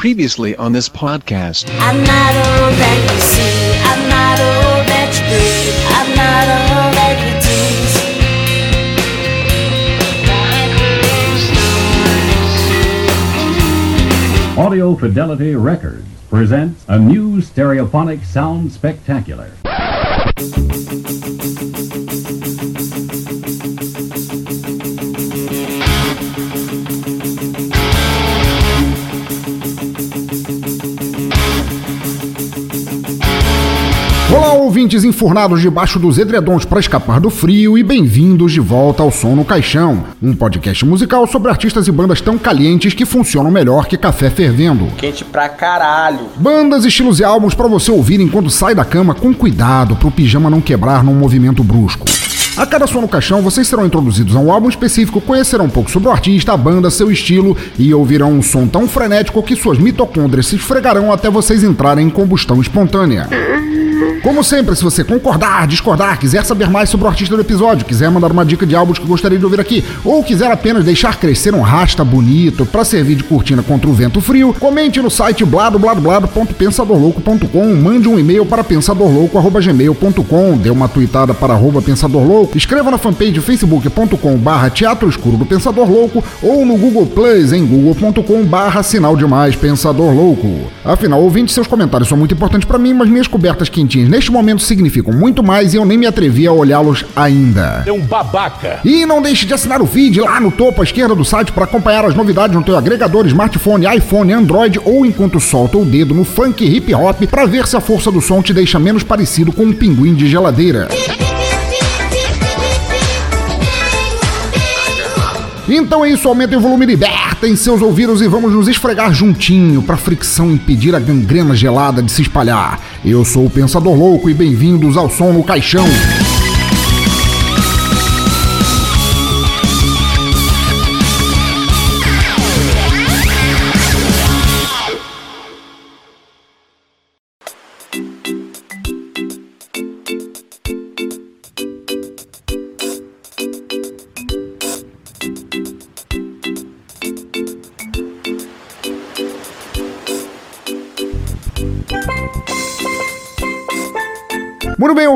Previously on this podcast. I'm not all that you see. I'm not all that you believe. I'm not all that you tease. Audio Fidelity Records presents a new stereophonic sound spectacular. Ouvintes enfurnados debaixo dos edredons para escapar do frio e bem-vindos de volta ao Som no Caixão, um podcast musical sobre artistas e bandas tão calientes que funcionam melhor que café fervendo. Quente pra caralho. Bandas, estilos e álbuns para você ouvir enquanto sai da cama com cuidado para o pijama não quebrar num movimento brusco. A cada som no caixão, vocês serão introduzidos a um álbum específico, conhecerão um pouco sobre o artista, a banda, seu estilo e ouvirão um som tão frenético que suas mitocôndrias se esfregarão até vocês entrarem em combustão espontânea. Como sempre, se você concordar, discordar, quiser saber mais sobre o artista do episódio, quiser mandar uma dica de álbuns que gostaria de ouvir aqui, ou quiser apenas deixar crescer um rasta bonito para servir de cortina contra o vento frio, comente no site bladobladoblado.pensadorlouco.com, mande um e-mail para pensadorlouco.gmail.com, dê uma tweetada para arroba pensadorlouco, escreva na fanpage facebook.com barra teatro escuro do Pensador Louco ou no Google Plus em google.com barra sinal demais Pensador Louco. Afinal, ouvinte, seus comentários são muito importantes para mim, mas minhas cobertas quentinhas neste momento significam muito mais e eu nem me atrevi a olhá-los ainda. É um babaca. E não deixe de assinar o feed lá no topo à esquerda do site para acompanhar as novidades no teu agregador, smartphone, iPhone, Android ou enquanto solta o dedo no funk hip hop para ver se a força do som te deixa menos parecido com um pinguim de geladeira. Então é isso, aumentem o volume, libertem seus ouvidos e vamos nos esfregar juntinho para fricção impedir a gangrena gelada de se espalhar. Eu sou o Pensador Louco e bem-vindos ao Som no Caixão.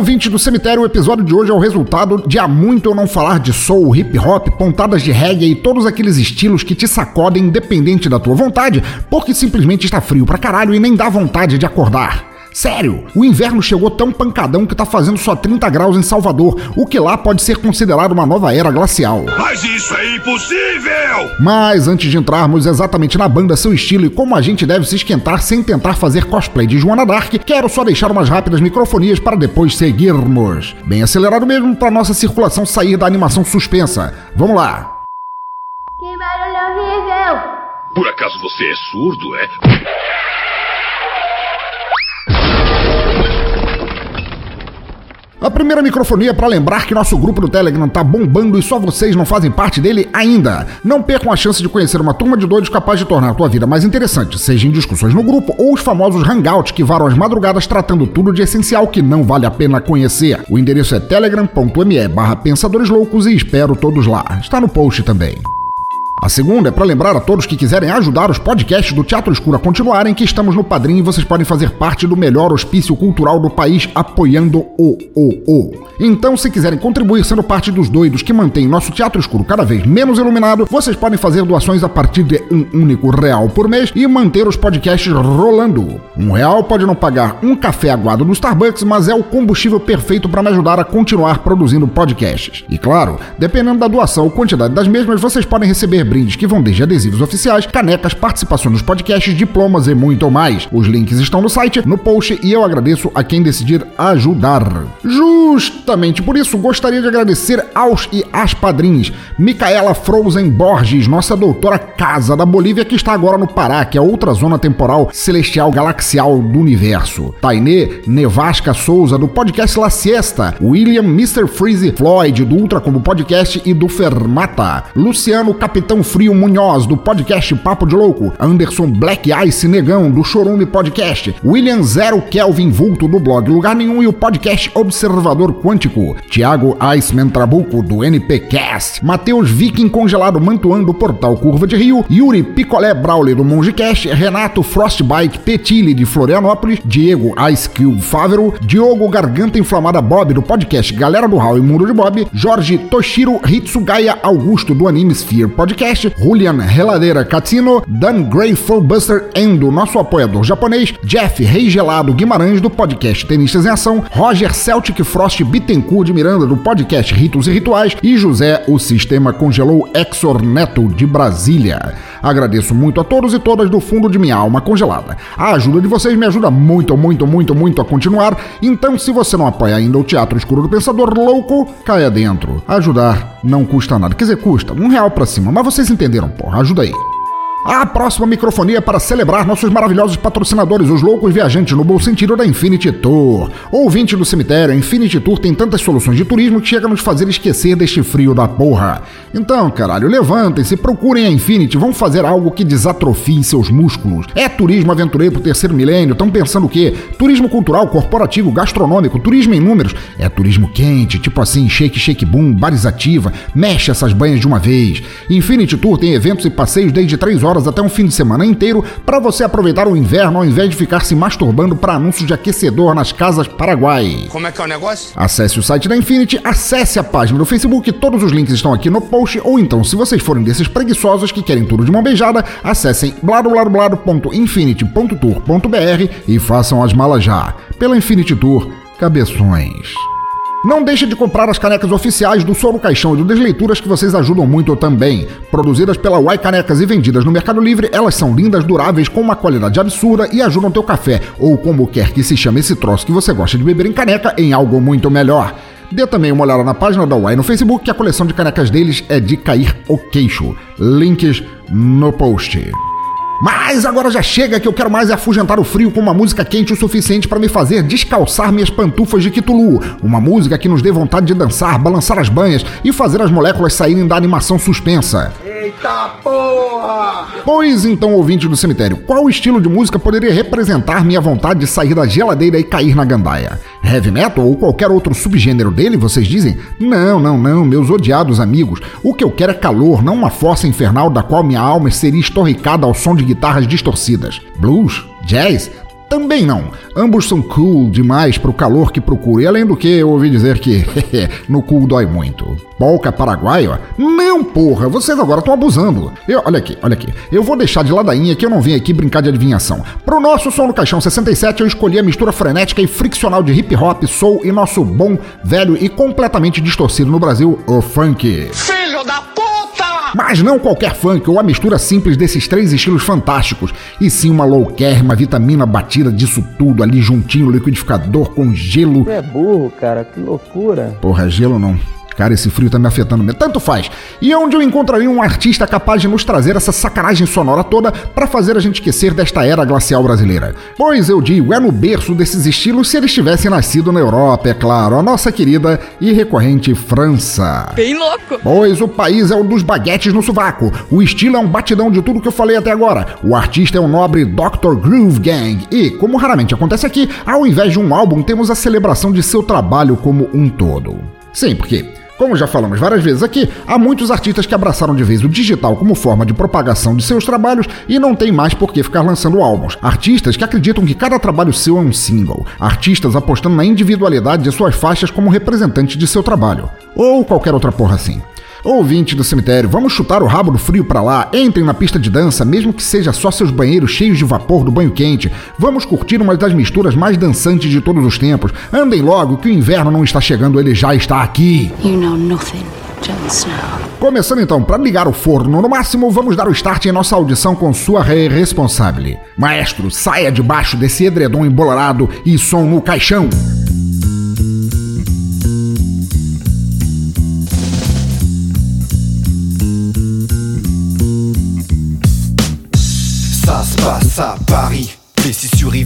Ouvinte do cemitério, o episódio de hoje é o resultado de há muito eu não falar de soul, hip hop, pontadas de reggae e todos aqueles estilos que te sacodem independente da tua vontade, porque simplesmente está frio pra caralho e nem dá vontade de acordar. Sério, o inverno chegou tão pancadão que tá fazendo só 30 graus em Salvador, o que lá pode ser considerado uma nova era glacial. Mas isso é impossível! Mas antes de entrarmos exatamente na banda, seu estilo e como a gente deve se esquentar sem tentar fazer cosplay de Joana Dark, quero só deixar umas rápidas microfonias para depois seguirmos. Bem acelerado mesmo para nossa circulação sair da animação suspensa. Vamos lá. Que barulho horrível! Por acaso você é surdo, é? A primeira microfonia para lembrar que nosso grupo do Telegram tá bombando e só vocês não fazem parte dele ainda. Não percam a chance de conhecer uma turma de doidos capaz de tornar a tua vida mais interessante, seja em discussões no grupo ou os famosos hangouts que varam as madrugadas tratando tudo de essencial que não vale a pena conhecer. O endereço é telegram.me barra pensadores loucos e espero todos lá. Está no post também. A segunda é para lembrar a todos que quiserem ajudar os podcasts do Teatro Escuro a continuarem que estamos no Padrim e vocês podem fazer parte do melhor hospício cultural do país apoiando o o o. Então, se quiserem contribuir sendo parte dos doidos que mantêm nosso Teatro Escuro cada vez menos iluminado, vocês podem fazer doações a partir de um único real por mês e manter os podcasts rolando. Um real pode não pagar um café aguado no Starbucks, mas é o combustível perfeito para me ajudar a continuar produzindo podcasts. E claro, dependendo da doação ou quantidade das mesmas, vocês podem receber brindes que vão desde adesivos oficiais, canecas, participação nos podcasts, diplomas e muito mais. Os links estão no site, no post e eu agradeço a quem decidir ajudar. Justamente por isso, gostaria de agradecer aos e às padrinhos. Micaela Frozen Borges, nossa doutora casa da Bolívia, que está agora no Pará, que é outra zona temporal celestial galaxial do universo. Tainê Nevasca Souza, do podcast La Siesta. William Mr. Freeze Floyd, do Ultra Combo Podcast e do Fermata. Luciano Capitão Betão Frio Munhoz, do podcast Papo de Louco, Anderson Black Ice Negão, do Chorume Podcast, William Zero Kelvin Vulto, do blog Lugar Nenhum e o podcast Observador Quântico, Thiago Iceman Trabuco, do NPcast, Matheus Viking Congelado Mantuan, do portal Curva de Rio, Yuri Picolé Brauli, do Mongecast, Renato Frostbite Petilli, de Florianópolis, Diego Ice Cube Fávero, Diogo Garganta Inflamada Bob, do podcast Galera do Hall e Mundo de Bob, Jorge Toshiro Hitsugaya Augusto, do Anime Sphere Podcast, Julian Reladeira Catino, Dan Grateful Buster Endo, nosso apoiador japonês, Jeff Rei Gelado Guimarães, do podcast Tenistas em Ação, Roger Celtic Frost Bittencourt de Miranda, do podcast Ritos e Rituais, e José, o Sistema Congelou Exor Neto, de Brasília. Agradeço muito a todos e todas do fundo de minha alma congelada. A ajuda de vocês me ajuda muito, muito, muito, muito a continuar. Então, se você não apoia ainda o Teatro Escuro do Pensador Louco, caia dentro. Ajudar não custa nada. Quer dizer, custa um real pra cima, mas vocês entenderam, porra. Ajuda aí. A próxima microfonia é para celebrar nossos maravilhosos patrocinadores, os loucos viajantes no bom sentido da Infinity Tour. Ouvinte do cemitério, a Infinity Tour tem tantas soluções de turismo que chega a nos fazer esquecer deste frio da porra. Então, caralho, levantem-se, procurem a Infinity, vão fazer algo que desatrofie seus músculos. É turismo aventureiro pro terceiro milênio, estão pensando o quê? Turismo cultural, corporativo, gastronômico, turismo em números. É turismo quente, tipo assim, shake, shake boom, bares ativa, mexe essas banhas de uma vez. Infinity Tour tem eventos e passeios desde 3 horas até um fim de semana inteiro para você aproveitar o inverno ao invés de ficar se masturbando para anúncios de aquecedor nas casas Paraguai. Como é que é o negócio? Acesse o site da Infinity, acesse a página do Facebook, todos os links estão aqui no post, ou então, se vocês forem desses preguiçosos que querem tudo de mão beijada, acessem bladobladoblado.infinity.tour.br e façam as malas já. Pela Infinity Tour, cabeções. Não deixe de comprar as canecas oficiais do Soro Caixão e do Desleituras que vocês ajudam muito também. Produzidas pela Uai Canecas e vendidas no Mercado Livre, elas são lindas, duráveis, com uma qualidade absurda e ajudam teu café, ou como quer que se chame esse troço que você gosta de beber em caneca, em algo muito melhor. Dê também uma olhada na página da Uai no Facebook, que a coleção de canecas deles é de cair o queixo. Links no post. Mas agora já chega que eu quero mais é afugentar o frio com uma música quente o suficiente para me fazer descalçar minhas pantufas de Kitulu. Uma música que nos dê vontade de dançar, balançar as banhas e fazer as moléculas saírem da animação suspensa. Eita porra! Pois então, ouvinte do cemitério, qual estilo de música poderia representar minha vontade de sair da geladeira e cair na gandaia? Heavy metal ou qualquer outro subgênero dele, vocês dizem? Não, não, não, meus odiados amigos. O que eu quero é calor, não uma fossa infernal da qual minha alma seria estorricada ao som de guitarras distorcidas. Blues? Jazz? Também não. Ambos são cool demais pro calor que procuro. E além do que, eu ouvi dizer que no cool dói muito. Polca paraguaia? Não, porra, vocês agora estão abusando. Eu, olha aqui, olha aqui. Eu vou deixar de ladainha que eu não vim aqui brincar de adivinhação. Pro nosso som no caixão 67, eu escolhi a mistura frenética e friccional de hip hop, soul e nosso bom, velho e completamente distorcido no Brasil, o funk. Filho da! Mas não qualquer funk ou a mistura simples desses três estilos fantásticos, e sim uma uma vitamina batida disso tudo ali juntinho, liquidificador com gelo. é burro, cara, que loucura. Porra, gelo não. Cara, esse frio tá me afetando mesmo. Tanto faz. E onde eu encontraria um artista capaz de nos trazer essa sacanagem sonora toda para fazer a gente esquecer desta era glacial brasileira? Pois eu digo, é no berço desses estilos se eles tivessem nascido na Europa, é claro, a nossa querida e recorrente França. Bem louco. Pois o país é o dos baguetes no sovaco. O estilo é um batidão de tudo que eu falei até agora. O artista é o nobre Dr. Groove Gang. E, como raramente acontece aqui, ao invés de um álbum, temos a celebração de seu trabalho como um todo. Sim, porque como já falamos várias vezes aqui, há muitos artistas que abraçaram de vez o digital como forma de propagação de seus trabalhos e não tem mais por que ficar lançando álbuns. Artistas que acreditam que cada trabalho seu é um single. Artistas apostando na individualidade de suas faixas como representante de seu trabalho. Ou qualquer outra porra assim. Ouvinte do cemitério, vamos chutar o rabo do frio pra lá, entrem na pista de dança, mesmo que seja só seus banheiros cheios de vapor do banho quente. Vamos curtir uma das misturas mais dançantes de todos os tempos. Andem logo, que o inverno não está chegando, ele já está aqui. You know nothing. Começando então, para ligar o forno no máximo, vamos dar o start em nossa audição com sua rei responsable. Maestro, saia debaixo desse edredom embolorado e som no caixão.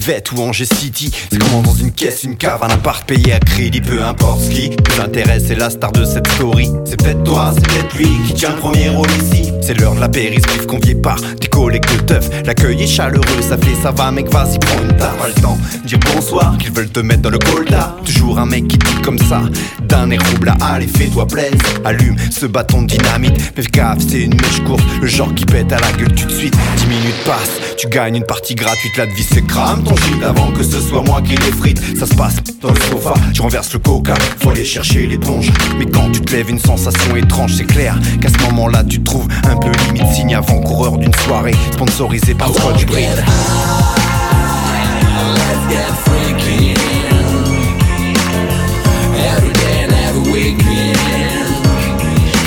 Yvette ou Angers City. C'est comment dans une caisse, une cave, un appart payé à crédit, peu importe ce qui intéresse, c'est la star de cette story. C'est peut-être toi, c'est peut-être lui qui tient le premier rôle ici. C'est l'heure de l'apéritif convié par des collègues de teuf. L'accueil est chaleureux, ça fait ça va, mec, vas-y, prends une tarte. Pas le temps dire bonsoir, qu'ils veulent te mettre dans le colda. Toujours un mec qui dit comme ça, d'un air rouble allez, fais-toi plaisir. Allume ce bâton de dynamite, mais c'est une mèche courte, le genre qui pète à la gueule tout de suite. 10 minutes passent, tu gagnes une partie gratuite, la vie c'est crame ton avant que ce soit moi qui les frite. Ça se passe dans le sofa, tu renverses le coca, faut aller chercher l'éponge. Mais quand tu te lèves, une sensation étrange, c'est clair qu'à ce moment-là, tu te trouves un peu limite signe avant-coureur d'une soirée sponsorisée par Scotch Brite.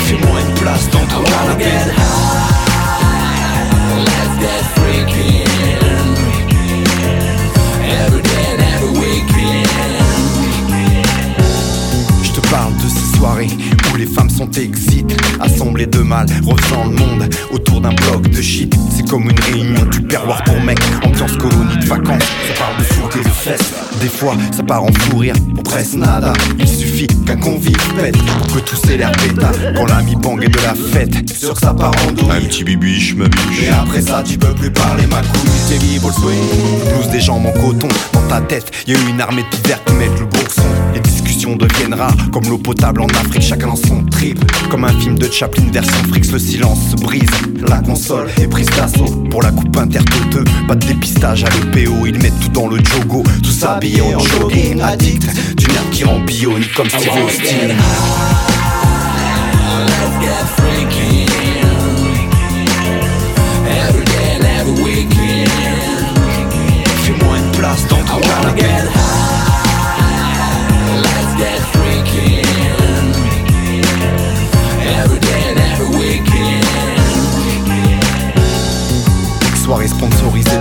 Fais-moi une place dans ton canapé. soirée sont excites, assemblées de mal, refaisant le monde autour d'un bloc de shit. C'est comme une réunion du perroir pour mec, ambiance colonie de vacances. Ça parle de foot et de fesses. Des fois, ça part en fou rire, pour presque nada. Il suffit qu'un convive pète pour que tout s'élère péta. Quand l'ami bang est de la fête, sûr que ça part en douille. Un petit bibiche, ma biche. Et après ça, tu peux plus parler ma couille. C'est libre le swing. Blues des jambes en coton. Dans ta tête, y a une armée de divers qui mettent le bourson. Les discussions deviennent rares, comme l'eau potable en Afrique, chacun dans son Comme un film de Chaplin version Frix, le silence se brise. La console est prise d'assaut pour la coupe intertoteux. Pas de dépistage à l'EPO, ils mettent tout dans le jogo. Tout s'habillé en jogging, addict. Du nerf qui rend bionique comme Steve Austin. Fais-moi une place dans ton canapé.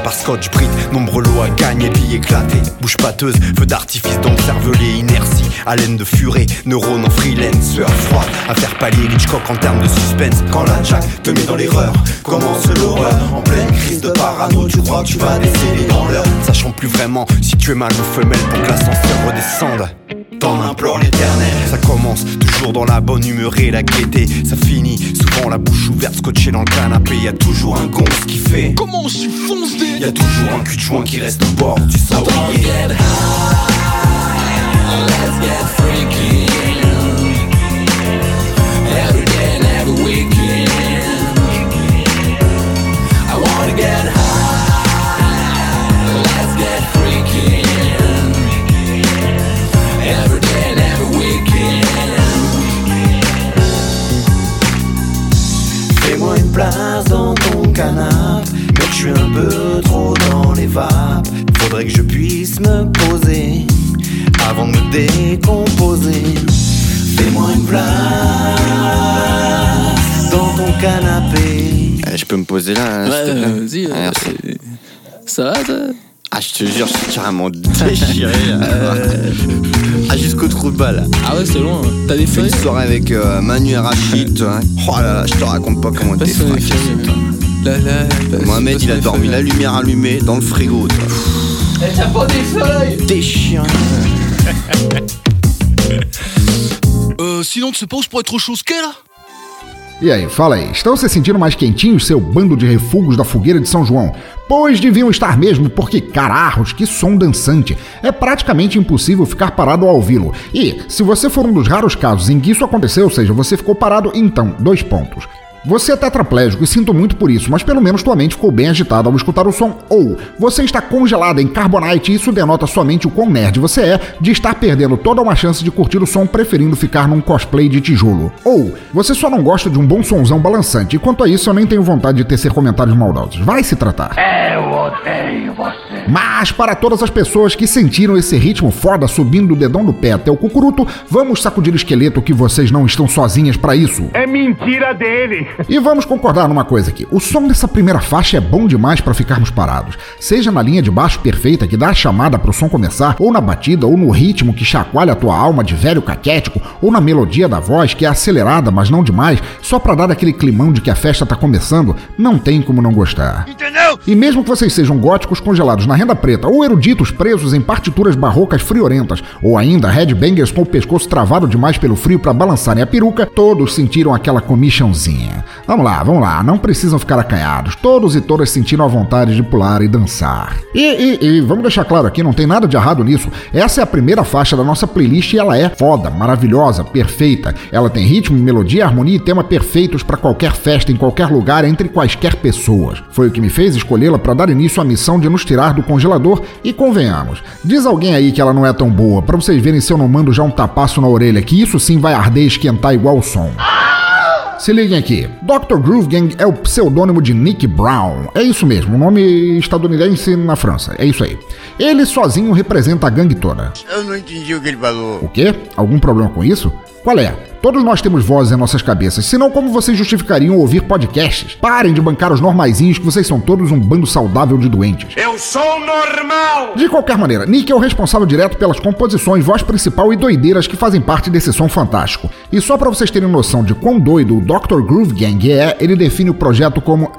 Par Scotch Brite, nombreux lots à gagner, billes éclatés, bouche pâteuse, feu d'artifice dans le inertie, haleine de furet, neurones en freelance, sueur froide, à faire palier Hitchcock en termes de suspense. Quand la Jack te met dans l'erreur, commence l'horreur, en pleine crise de parano, tu crois que tu vas décéder dans l'heure, sachant plus vraiment si tu es mâle ou femelle pour que l'ascenseur redescende. T'en implores l'éternel. Ça commence toujours dans la bonne humeur et la gaieté. Ça finit souvent la bouche ouverte scotché dans le canapé. Y a toujours un gonce qui fait Comment on s'y fonce des Y a toujours un cul de joint qui reste au bord du cendrier Fais-moi Ça va, toi Ah, je te jure, je suis carrément déchiré. là. Ah, jusqu'au trou de balle. Ah ouais, c'est loin. hein. T'as des Fait feuilles une soirée avec euh, Manu et Rachid, hein. Oh là là, je te raconte pas comment t'es fracassé. Là, là, Mohamed, il a dormi feuilles. la lumière allumée dans le frigo, toi. T'as pas des feuilles Déchiré. Euh, sinon, tu sais pas où je pourrais être trop chaud là? E aí, fala aí, estão se sentindo mais quentinhos, seu bando de refugos da fogueira de São João? Pois deviam estar mesmo, porque cararros, que som dançante! É praticamente impossível ficar parado ao ouvi-lo. E, se você for um dos raros casos em que isso aconteceu, ou seja, você ficou parado, então, dois pontos. Você é tetraplégico e sinto muito por isso, mas pelo menos tua mente ficou bem agitada ao escutar o som. Ou você está congelado em Carbonite e isso denota somente o quão nerd você é de estar perdendo toda uma chance de curtir o som preferindo ficar num cosplay de tijolo. Ou você só não gosta de um bom sonzão balançante e quanto a isso eu nem tenho vontade de tecer comentários maldosos. Vai se tratar. Eu odeio você. Mas para todas as pessoas que sentiram esse ritmo foda subindo do dedão do pé até o cucuruto, vamos sacudir o esqueleto que vocês não estão sozinhas para isso. É mentira dele. E vamos concordar numa coisa aqui: o som dessa primeira faixa é bom demais para ficarmos parados. Seja na linha de baixo perfeita que dá a chamada pro som começar, ou na batida, ou no ritmo que chacoalha a tua alma de velho caquético, ou na melodia da voz que é acelerada, mas não demais, só para dar aquele climão de que a festa tá começando, não tem como não gostar. Entendeu? E mesmo que vocês sejam góticos congelados na renda preta, ou eruditos presos em partituras barrocas friorentas, ou ainda headbangers com o pescoço travado demais pelo frio para balançarem a peruca, todos sentiram aquela comichãozinha. Vamos lá, vamos lá, não precisam ficar acanhados. Todos e todas sentiram a vontade de pular e dançar. E, e, e vamos deixar claro aqui, não tem nada de errado nisso. Essa é a primeira faixa da nossa playlist e ela é foda, maravilhosa, perfeita. Ela tem ritmo, melodia, harmonia e tema perfeitos para qualquer festa em qualquer lugar entre quaisquer pessoas. Foi o que me fez escolhê-la para dar início à missão de nos tirar do congelador e convenhamos. Diz alguém aí que ela não é tão boa, para vocês verem se eu não mando já um tapaço na orelha, que isso sim vai arder e esquentar igual o som. Se liguem aqui. Dr. Groove Gang é o pseudônimo de Nick Brown. É isso mesmo, um nome estadunidense na França. É isso aí. Ele sozinho representa a gangue toda. Eu não entendi o que ele falou. O quê? Algum problema com isso? Qual é? Todos nós temos vozes em nossas cabeças, senão como vocês justificariam ouvir podcasts? Parem de bancar os normaizinhos que vocês são todos um bando saudável de doentes. Eu sou normal! De qualquer maneira, Nick é o responsável direto pelas composições, voz principal e doideiras que fazem parte desse som fantástico. E só para vocês terem noção de quão doido o Dr. Groove Gang é, ele define o projeto como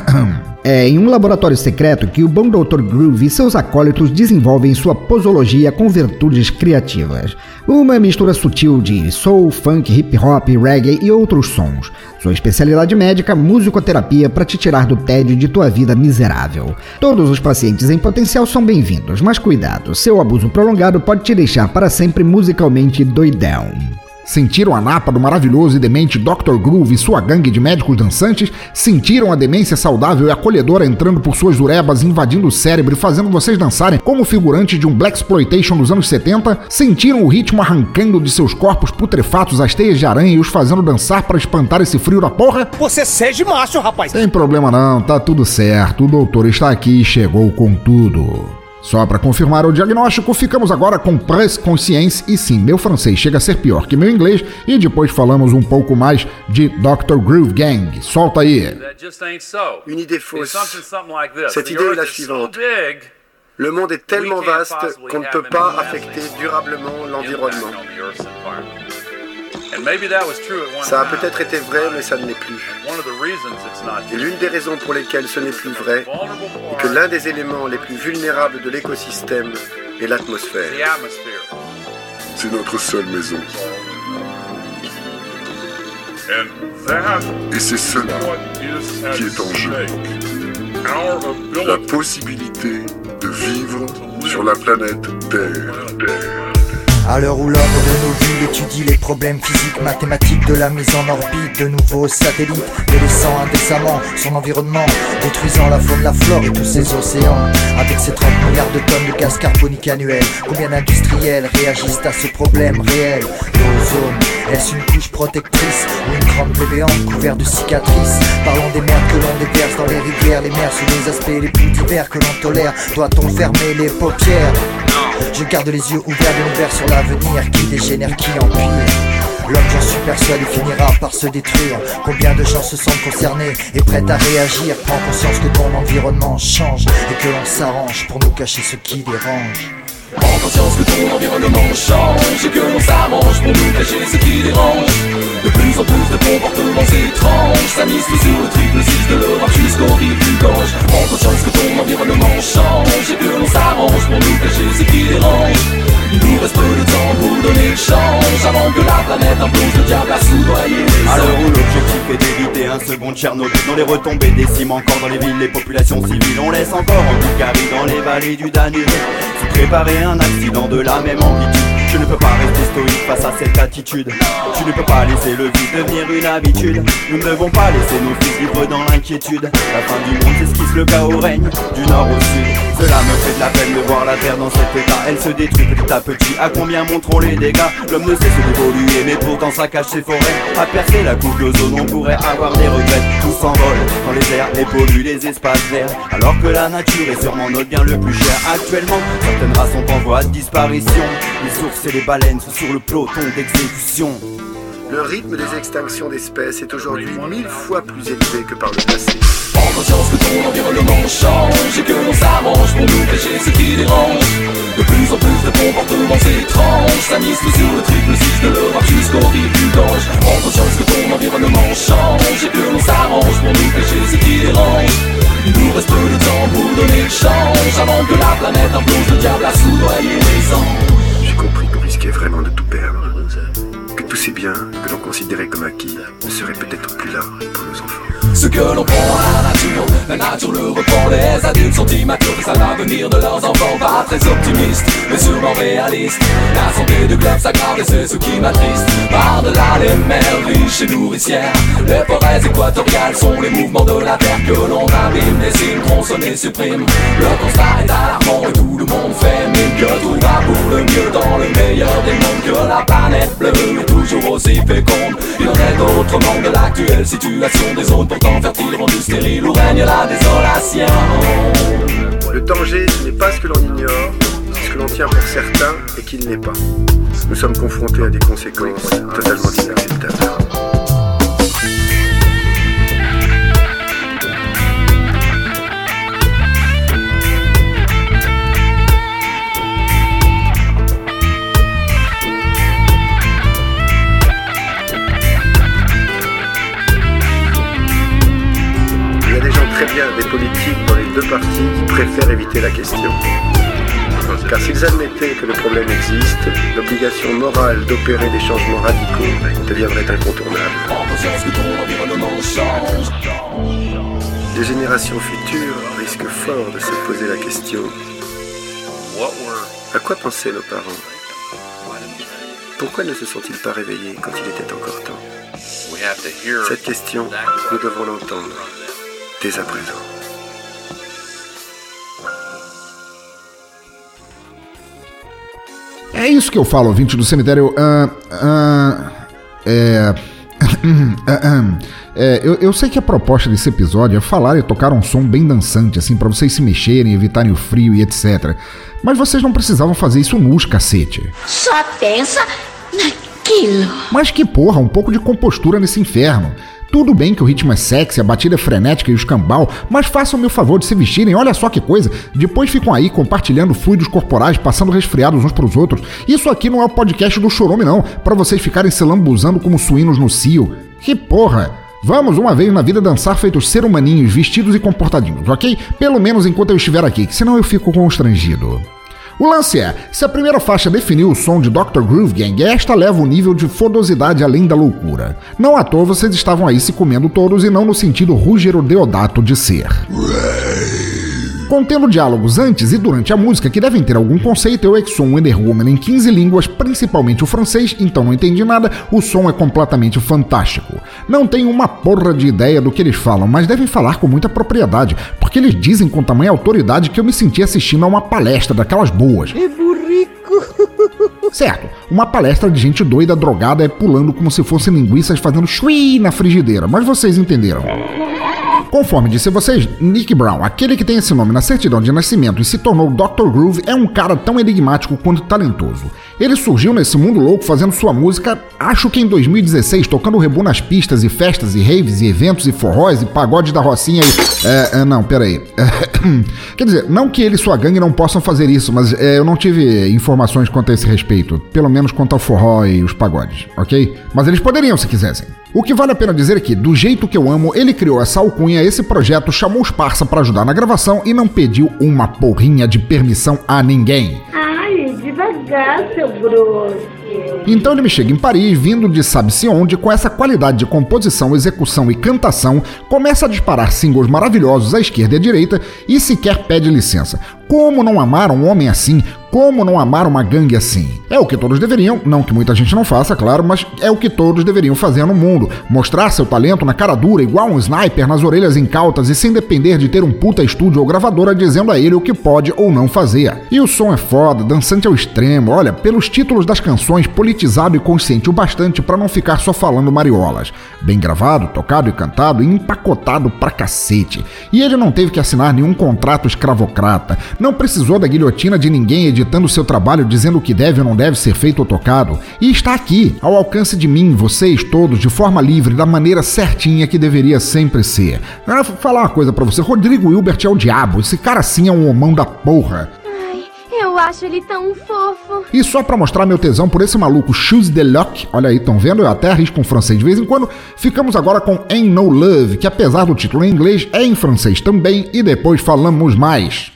É em um laboratório secreto que o bom Dr. Groove e seus acólitos desenvolvem sua posologia com virtudes criativas. Uma mistura sutil de soul, funk, hip hop, reggae e outros sons. Sua especialidade médica, musicoterapia para te tirar do tédio de tua vida miserável. Todos os pacientes em potencial são bem-vindos, mas cuidado, seu abuso prolongado pode te deixar para sempre musicalmente doidão. Sentiram a napa do maravilhoso e demente Dr. Groove e sua gangue de médicos dançantes? Sentiram a demência saudável e acolhedora entrando por suas urebas, invadindo o cérebro e fazendo vocês dançarem como figurantes de um Black Exploitation dos anos 70? Sentiram o ritmo arrancando de seus corpos putrefatos as teias de aranha e os fazendo dançar para espantar esse frio da porra? Você seja macho, rapaz! Tem problema não, tá tudo certo. O doutor está aqui e chegou com tudo. Só para confirmar o diagnóstico, ficamos agora com Presse Conscience e sim, meu francês chega a ser pior que meu inglês e depois falamos um pouco mais de Dr. Groove Gang. Solta aí. Une idée fausse. Cette idée est la suivante. Le monde est tellement vaste qu'on ne peut pas affecter durablement l'environnement. Ça a peut-être été vrai, mais ça ne l'est plus. Et l'une des raisons pour lesquelles ce n'est plus vrai est que l'un des éléments les plus vulnérables de l'écosystème est l'atmosphère. C'est notre seule maison. Et c'est cela qui est en jeu. La possibilité de vivre sur la planète Terre. À l'heure où l'ordre de nos villes étudie les problèmes physiques, mathématiques de la mise en orbite de nouveaux satellites, délaissant indécemment son environnement, détruisant la faune, la flore et tous ses océans. Avec ses 30 milliards de tonnes de gaz carbonique annuel, combien d'industriels réagissent à ce problème réel? L'ozone, est-ce une couche protectrice ou une grande plaie béante couverte de cicatrices? Parlons des merdes que l'on déverse dans les rivières, les mers sous les aspects les plus divers que l'on tolère. Doit-on fermer les paupières? Je garde les yeux ouverts de l'ouvert sur l'avenir qui dégénère, qui empire. L'homme, j'en suis persuadé, finira par se détruire. Combien de gens se sentent concernés et prêts à réagir? Prends conscience que ton environnement change et que l'on s'arrange pour nous cacher ce qui dérange. Prends conscience que ton environnement change et que l'on s'arrange pour nous cacher ce qui dérange. De plus en plus de comportements étranges s'amisent sur le triple 6 de l'Europe jusqu'au rive du Gange. Prends conscience que ton environnement change et que l'on s'arrange pour nous cacher ce qui dérange. Il nous reste peu de temps pour donner le change avant que la planète implose le diable à soudoyer. L'heure où l'objectif est d'éviter un second Tchernobyl Dans les retombées décimes encore dans les villes, les populations civiles On laisse encore en Bulgarie dans les vallées du Danube préparer un accident de la même amplitude je ne peux pas rester stoïque face à cette attitude. Tu ne peux pas laisser le vice devenir une habitude. Nous ne devons pas laisser nos fils vivre dans l'inquiétude. La fin du monde s'esquisse, le chaos règne du nord au sud. Cela me fait de la peine de voir la terre dans cet état. Elle se détruit petit à petit, à combien montront les dégâts? L'homme ne cesse d'évoluer mais pourtant ça cache ses forêts À percer la couche d'ozone on pourrait avoir des regrets. Tout s'envole dans les airs et pollue les espaces verts. Alors que la nature est sûrement notre bien le plus cher. Actuellement certaines races sont en voie de disparition. Les sources et les baleines sont sur le peloton d'exécution Le rythme des extinctions d'espèces est aujourd'hui mille fois plus élevé que par le passé. Prends conscience que ton environnement change et que l'on s'arrange pour nous cacher ce qui dérange. De plus en plus de comportements étranges s'amisent sur le triple 6 de l'Europe jusqu'au rive du Gange. Prends conscience que ton environnement change et que l'on s'arrange pour nous cacher ce qui dérange. Il nous reste peu de temps pour donner le change avant que la planète en plonge, le diable a soudoyé les anges. J'ai compris qu'on risquait vraiment de tout perdre. Que tous ces biens que l'on considérait comme acquis ne seraient peut-être plus là pour nos enfants. Ce que l'on prend à la nature, la nature le reprend. Les adultes sont immatures face à l'avenir de leurs enfants. Pas très optimistes, mais sûrement réalistes. La santé du globe s'aggrave et c'est ce qui m'attriste. Par-delà les mers riches et nourricières, les forêts équatoriales sont les mouvements de la terre que l'on abîme. Des signes tronçonnent et suppriment. Le constat est alarmant et tout le monde fait mine que tout va pour le mieux dans le meilleur des mondes. Que la planète bleue est toujours aussi féconde. Il en est autrement de l'actuelle situation des zones Le danger, ce n'est pas ce que l'on ignore, c'est ce que l'on tient pour certain et qu'il n'est pas. Nous sommes confrontés à des conséquences totalement inacceptables. Très bien, des politiques dans les deux parties qui préfèrent éviter la question. Car s'ils admettaient que le problème existe, l'obligation morale d'opérer des changements radicaux deviendrait incontournable. Les générations futures risquent fort de se poser la question à quoi pensaient nos parents? Pourquoi ne se sont-ils pas réveillés quand il était encore temps? Cette question, nous devons l'entendre dès à présent. É isso que eu falo, ouvinte do cemitério. Ah, ah, é. ah, é, eu, eu sei que a proposta desse episódio é falar e tocar um som bem dançante, assim, para vocês se mexerem, evitarem o frio e etc. Mas vocês não precisavam fazer isso nus, cacete. Só pensa naquilo. Mas que porra, um pouco de compostura nesse inferno. Tudo bem que o ritmo é sexy, a batida é frenética e o escambau, mas façam-me o favor de se vestirem, olha só que coisa. Depois ficam aí compartilhando fluidos corporais, passando resfriados uns pros outros. Isso aqui não é o podcast do Chorume, não, para vocês ficarem se lambuzando como suínos no cio. Que porra! Vamos uma vez na vida dançar feitos ser humaninhos, vestidos e comportadinhos, ok? Pelo menos enquanto eu estiver aqui, senão eu fico constrangido. O lance é, se a primeira faixa definiu o som de Dr. Groove Gang, esta leva o nível de fodosidade além da loucura. Não à toa vocês estavam aí se comendo todos e não no sentido Rúgero Deodato de ser. Contendo diálogos antes e durante a música que devem ter algum conceito, eu é que sou um Wonder Woman em 15 línguas, principalmente o francês, então não entendi nada, o som é completamente fantástico. Não tenho uma porra de ideia do que eles falam, mas devem falar com muita propriedade, porque eles dizem com tamanha autoridade que eu me senti assistindo a uma palestra daquelas boas. É burrico. Certo, uma palestra de gente doida, drogada, é pulando como se fossem linguiças fazendo chui na frigideira, mas vocês entenderam. Conforme disse vocês, Nick Brown, aquele que tem esse nome na certidão de nascimento e se tornou Dr. Groove, é um cara tão enigmático quanto talentoso. Ele surgiu nesse mundo louco fazendo sua música, acho que em 2016, tocando rebu nas pistas e festas e raves e eventos e forróis e pagode da Rocinha e. É, é, não, peraí. Quer dizer, não que ele e sua gangue não possam fazer isso, mas é, eu não tive informações quanto a esse respeito. Pelo menos quanto ao forró e os pagodes, ok? Mas eles poderiam se quisessem. O que vale a pena dizer é que, do jeito que eu amo, ele criou essa alcunha, esse projeto, chamou os parça para ajudar na gravação e não pediu uma porrinha de permissão a ninguém. Seu grosso. Então ele me chega em Paris, vindo de sabe-se onde, com essa qualidade de composição, execução e cantação, começa a disparar singles maravilhosos à esquerda e à direita e sequer pede licença. Como não amar um homem assim? Como não amar uma gangue assim? É o que todos deveriam, não que muita gente não faça, claro, mas é o que todos deveriam fazer no mundo. Mostrar seu talento na cara dura, igual um sniper nas orelhas incautas e sem depender de ter um puta estúdio ou gravadora dizendo a ele o que pode ou não fazer. E o som é foda, dançante ao extremo, olha, pelos títulos das canções, politizado e consciente o bastante para não ficar só falando mariolas. Bem gravado, tocado e cantado e empacotado pra cacete. E ele não teve que assinar nenhum contrato escravocrata, não precisou da guilhotina de ninguém editando seu trabalho dizendo o que deve ou não deve ser feito ou tocado. E está aqui, ao alcance de mim, vocês todos, de forma livre, da maneira certinha que deveria sempre ser. Ah, vou falar uma coisa para você, Rodrigo Hilbert é o diabo, esse cara sim é um homão da porra. Eu acho ele tão fofo. E só pra mostrar meu tesão por esse maluco Shoes de Luck, olha aí, estão vendo? Eu até arrisco um francês de vez em quando. Ficamos agora com Ain't No Love, que apesar do título em inglês, é em francês também, e depois falamos mais.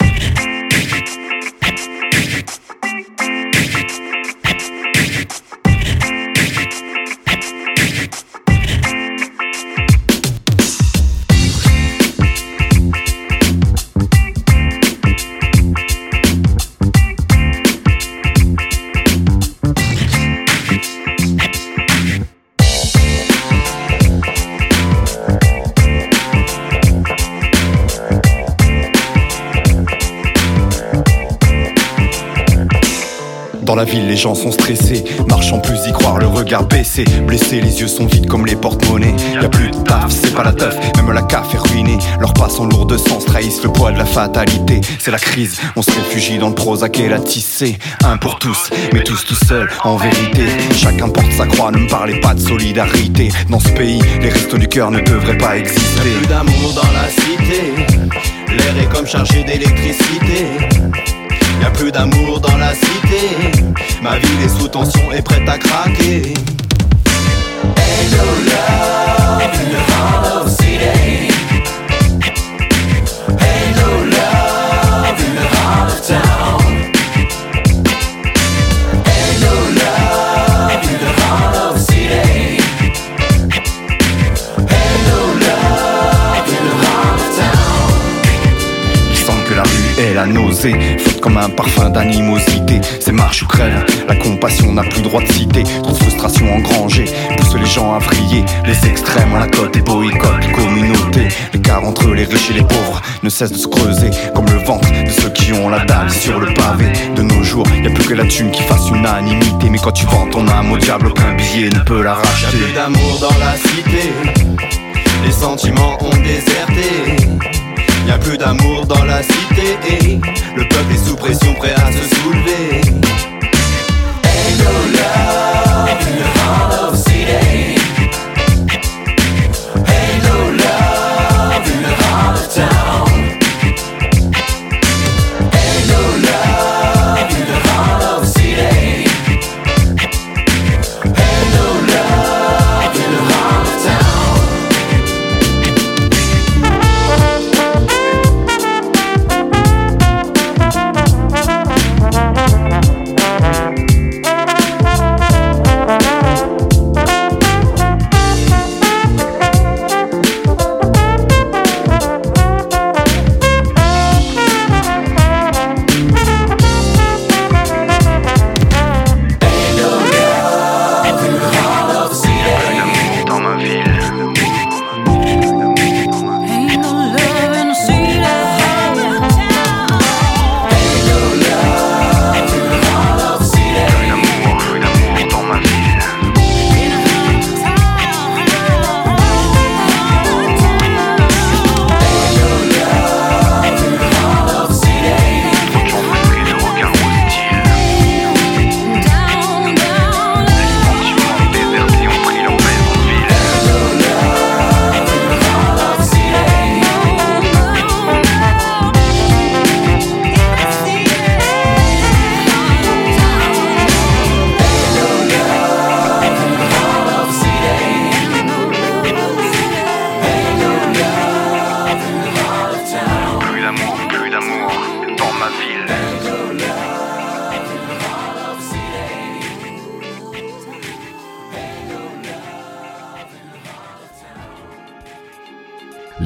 Dans la ville, les gens sont stressés, marchant plus y croire, le regard baissé. Blessés, les yeux sont vides comme les porte-monnaies. Y a plus de taf, c'est pas la teuf, même la CAF est ruinée. Leurs pas sont lourds de sens, trahissent le poids de la fatalité. C'est la crise, on se réfugie dans le Prozac et la tissée. Un pour tous, mais tous tout seuls, en vérité. Chacun porte sa croix, ne me parlez pas de solidarité. Dans ce pays, les restos du cœur ne devraient pas exister. Plus d'amour dans la cité, l'air est comme chargé d'électricité. Y'a plus d'amour dans la cité, ma ville est sous tension et prête à craquer. Love. La nausée, comme un parfum d'animosité. C'est marche ou la compassion n'a plus droit de citer. Trop frustration engrangée, pousse les gens à vriller. Les extrêmes ont la cote et boycottent communauté. L'écart entre les riches et les pauvres ne cesse de se creuser, comme le ventre de ceux qui ont la dalle sur le pavé. De nos jours, y a plus que la thune qui fasse unanimité. Mais quand tu vends ton âme au diable, aucun billet ne peut la racheter. d'amour dans la cité, les sentiments ont déserté. Y'a plus d'amour dans la cité, le peuple est sous pression, prêt à se soulever.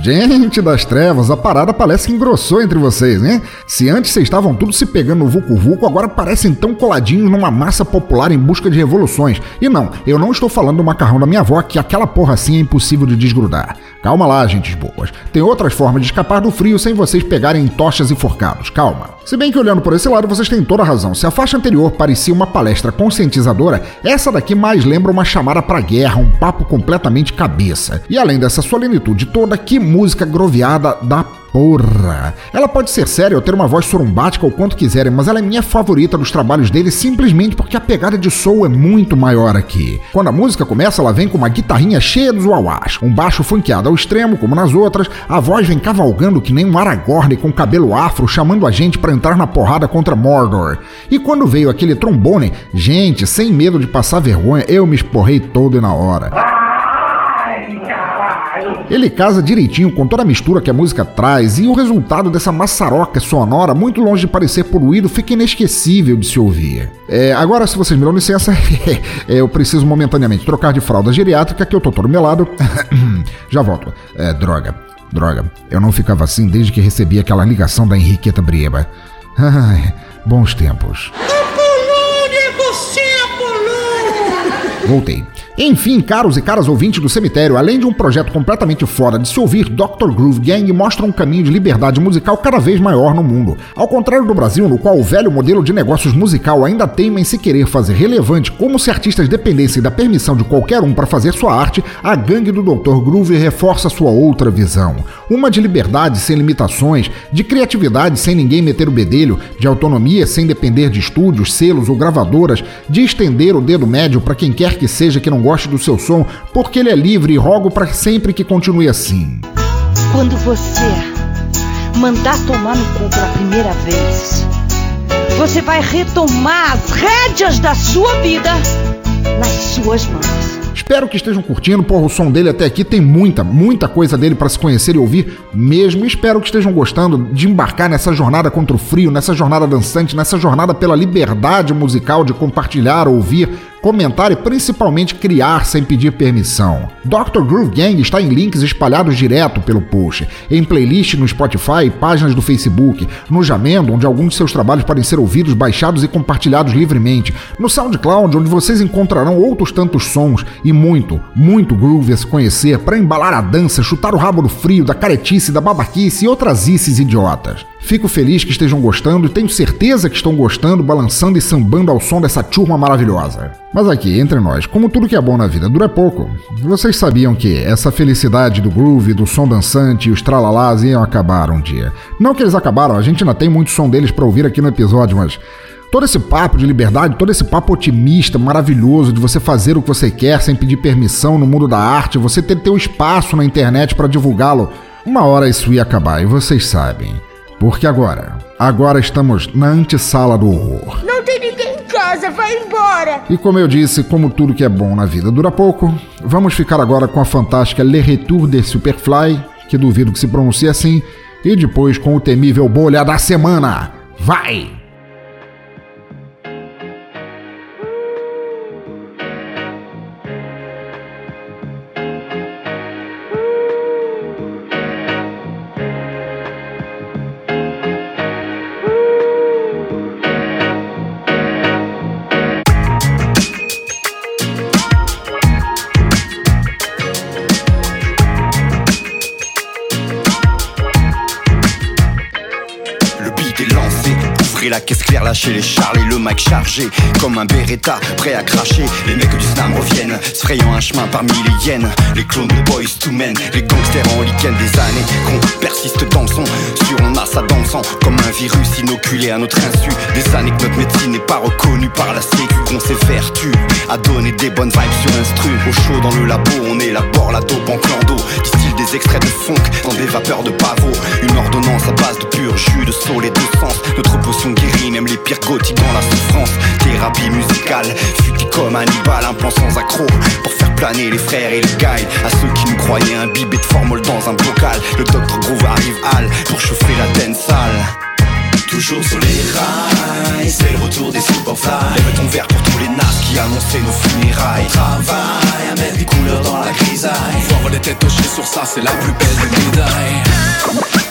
Gente das trevas, a parada parece que engrossou entre vocês, né? Se antes vocês estavam tudo se pegando no Vucu Vucu, agora parecem tão coladinhos numa massa popular em busca de revoluções. E não, eu não estou falando do macarrão da minha avó, que aquela porra assim é impossível de desgrudar. Calma lá, gentes boas. Tem outras formas de escapar do frio sem vocês pegarem tochas e forcados. Calma. Se bem que olhando por esse lado, vocês têm toda a razão. Se a faixa anterior parecia uma palestra conscientizadora, essa daqui mais lembra uma chamada pra guerra, um papo completamente cabeça. E além dessa solenitude toda, que música groviada da porra. Ela pode ser séria ou ter uma voz sorumbática ou quanto quiserem, mas ela é minha favorita dos trabalhos dele simplesmente porque a pegada de soul é muito maior aqui. Quando a música começa, ela vem com uma guitarrinha cheia dos uauás, um baixo funkeado ao extremo, como nas outras, a voz vem cavalgando que nem um Aragorn com cabelo afro chamando a gente para entrar na porrada contra Mordor. E quando veio aquele trombone, gente, sem medo de passar vergonha, eu me esporrei todo na hora. Ele casa direitinho com toda a mistura que a música traz e o resultado dessa maçaroca sonora, muito longe de parecer poluído, fica inesquecível de se ouvir. É, agora, se vocês me dão licença, eu preciso momentaneamente trocar de fralda geriátrica que eu tô todo melado. Já volto. É, droga, droga. Eu não ficava assim desde que recebi aquela ligação da Henriqueta Brieba. Ai, bons tempos. Voltei. Enfim, caros e caras ouvintes do cemitério, além de um projeto completamente fora de se ouvir, Dr. Groove Gang mostra um caminho de liberdade musical cada vez maior no mundo. Ao contrário do Brasil, no qual o velho modelo de negócios musical ainda teima em se querer fazer relevante como se artistas dependessem da permissão de qualquer um para fazer sua arte, a gangue do Dr. Groove reforça sua outra visão. Uma de liberdade sem limitações, de criatividade sem ninguém meter o bedelho, de autonomia sem depender de estúdios, selos ou gravadoras, de estender o dedo médio para quem quer que seja que não goste do seu som, porque ele é livre e rogo para sempre que continue assim. Quando você mandar tomar no cu pela primeira vez, você vai retomar as rédeas da sua vida nas suas mãos. Espero que estejam curtindo, porra, o som dele até aqui tem muita, muita coisa dele para se conhecer e ouvir mesmo. Espero que estejam gostando de embarcar nessa jornada contra o frio, nessa jornada dançante, nessa jornada pela liberdade musical de compartilhar, ouvir, comentar e principalmente criar sem pedir permissão. Dr. Groove Gang está em links espalhados direto pelo post, em playlist no Spotify e páginas do Facebook, no Jamendo, onde alguns de seus trabalhos podem ser ouvidos, baixados e compartilhados livremente, no SoundCloud, onde vocês encontrarão outros tantos sons e muito, muito groove a se conhecer para embalar a dança, chutar o rabo do frio, da caretice, da babaquice e outras ices idiotas. Fico feliz que estejam gostando e tenho certeza que estão gostando, balançando e sambando ao som dessa turma maravilhosa. Mas aqui, entre nós, como tudo que é bom na vida dura pouco, vocês sabiam que essa felicidade do groove, do som dançante e os tralalás iam acabar um dia. Não que eles acabaram, a gente ainda tem muito som deles para ouvir aqui no episódio, mas todo esse papo de liberdade, todo esse papo otimista, maravilhoso de você fazer o que você quer sem pedir permissão no mundo da arte, você ter teu espaço na internet para divulgá-lo, uma hora isso ia acabar e vocês sabem. Porque agora, agora estamos na antessala do horror. Não tem ninguém em casa, vai embora! E como eu disse, como tudo que é bom na vida dura pouco, vamos ficar agora com a fantástica Le Retour de Superfly, que duvido que se pronuncie assim, e depois com o temível bolha da semana. Vai! shit is shot chargé Comme un Beretta prêt à cracher. Les mecs du slam reviennent Se frayant un chemin parmi les hyènes. Les clones de boys to men Les gangsters en lichen des années Qu'on persiste dans son. Sur on a ça dans le Comme un virus inoculé à notre insu. Des années que notre médecine n'est pas reconnue par la sécu. Qu'on s'évertue à donner des bonnes vibes sur instru Au chaud dans le labo on élabore la dope en clando. Distille des extraits de funk dans des vapeurs de pavot. Une ordonnance à base de pur jus de sol et de sens. Notre potion guérit même les pires gothiques dans la souffrance Thérapie musicale, futil comme Hannibal Un plan sans accro. Pour faire planer les frères et les guides À ceux qui nous croyaient imbibés de formol dans un bocal. Le docteur Groove arrive hal pour chauffer la dance salle Toujours sur les rails, c'est le retour des superfly. Lève ton verre pour tous les nasses qui annonçaient nos funérailles. On travaille à mettre des couleurs dans la grisaille. Voir les têtes hochées sur ça, c'est la plus belle des médailles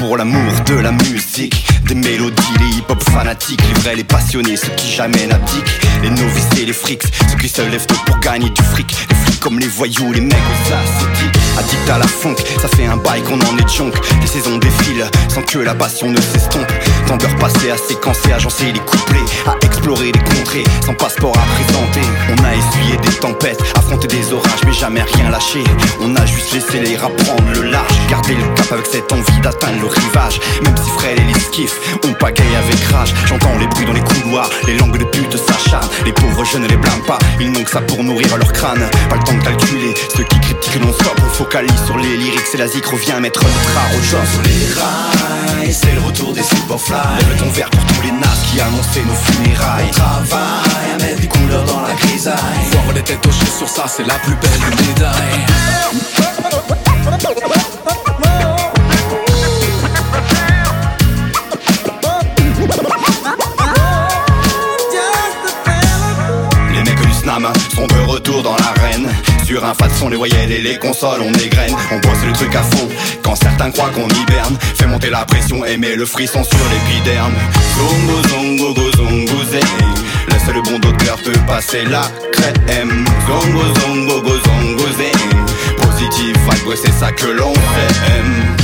pour l'amour de la musique Des mélodies, les hip-hop fanatiques Les vrais, les passionnés, ceux qui jamais n'abdiquent. Les novices et les frics, ceux qui se lèvent pour gagner du fric. Les flics comme les voyous, les mecs aux ascétiques Addict à la funk, ça fait un bail qu'on en est junk Les saisons défilent, sans que la passion ne s'estompe. Tant d'heures passées à séquencer, agencer les couplets À explorer les contrées, sans passeport à présenter. On a essuyé des tempêtes, affronté des orages Mais jamais rien lâché, on a juste laissé les rap prendre le large Garder le cap avec cette envie d'atteindre le rivage. Même si Fred et les skiffs, on pagaille avec rage J'entends les bruits dans les couloirs, les langues de pute s'acharnent Les pauvres jeunes ne les blâment pas, ils n'ont que ça pour nourrir leur crâne. Pas le temps de calculer, ceux qui critiquent non-stop On focalise sur les lyrics et la zik revient mettre notre art au job. Sur les rails, c'est le retour des superfly. Lève ton verre pour tous les nasses qui annonçaient nos funérailles. On travaille à mettre des couleurs dans la grisaille. Voir les têtes hochées sur ça, c'est la plus belle des snam sont de retour dans l'arène Sur un fat son les voyelles et les consoles, on égrène, on bosse le truc à fond. Quand certains croient qu'on hiberne, fait monter la pression et met le frisson sur l'épiderme. Zongo, zongo, go, zongo, zing. Laisse le bon docteur peut passer la crème. Zongo, zongo, go, zongo, zing. Positive c'est ça que l'on aime.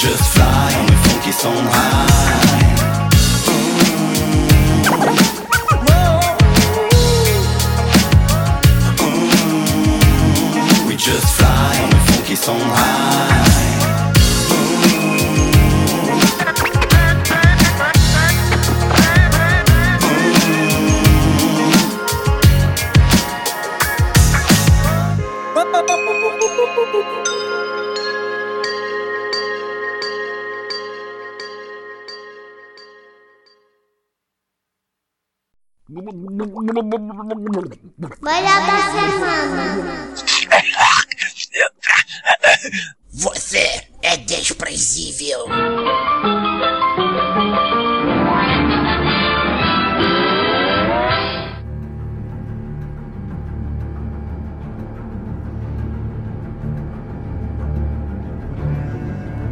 Just kiss on high. Just fly on a funky song high Melhor da semana. Você é desprezível.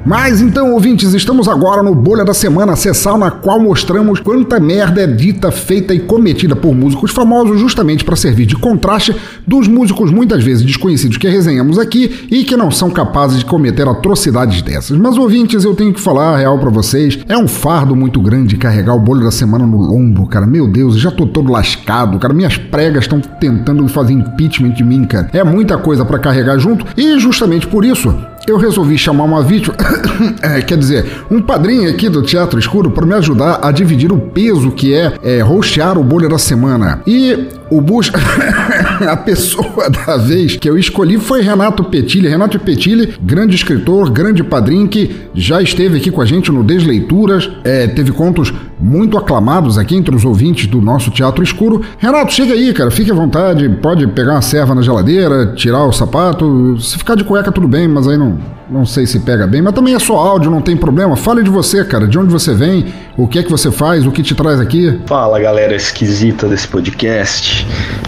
Mas então, ouvintes, estamos agora no Bolha da Semana, sessão na qual mostramos quanta merda é dita, feita e cometida por músicos famosos, justamente para servir de contraste dos músicos muitas vezes desconhecidos que resenhamos aqui e que não são capazes de cometer atrocidades dessas. Mas, ouvintes, eu tenho que falar a real para vocês: é um fardo muito grande carregar o Bolha da Semana no lombo, cara. Meu Deus, já tô todo lascado, cara. Minhas pregas estão tentando fazer impeachment de mim, cara. É muita coisa para carregar junto e, justamente por isso, eu resolvi chamar uma vítima, é, quer dizer, um padrinho aqui do Teatro Escuro para me ajudar a dividir o peso que é, é o bolha da semana. E o Bush, a pessoa da vez que eu escolhi foi Renato Petilli. Renato Petilli, grande escritor, grande padrinho que já esteve aqui com a gente no Desleituras, é, teve contos muito aclamados aqui entre os ouvintes do nosso Teatro Escuro. Renato, chega aí, cara, fique à vontade, pode pegar uma serva na geladeira, tirar o sapato. Se ficar de cueca, tudo bem, mas aí não, não sei se pega bem, mas também é só áudio, não tem problema. Fale de você, cara, de onde você vem, o que é que você faz, o que te traz aqui. Fala, galera esquisita desse podcast.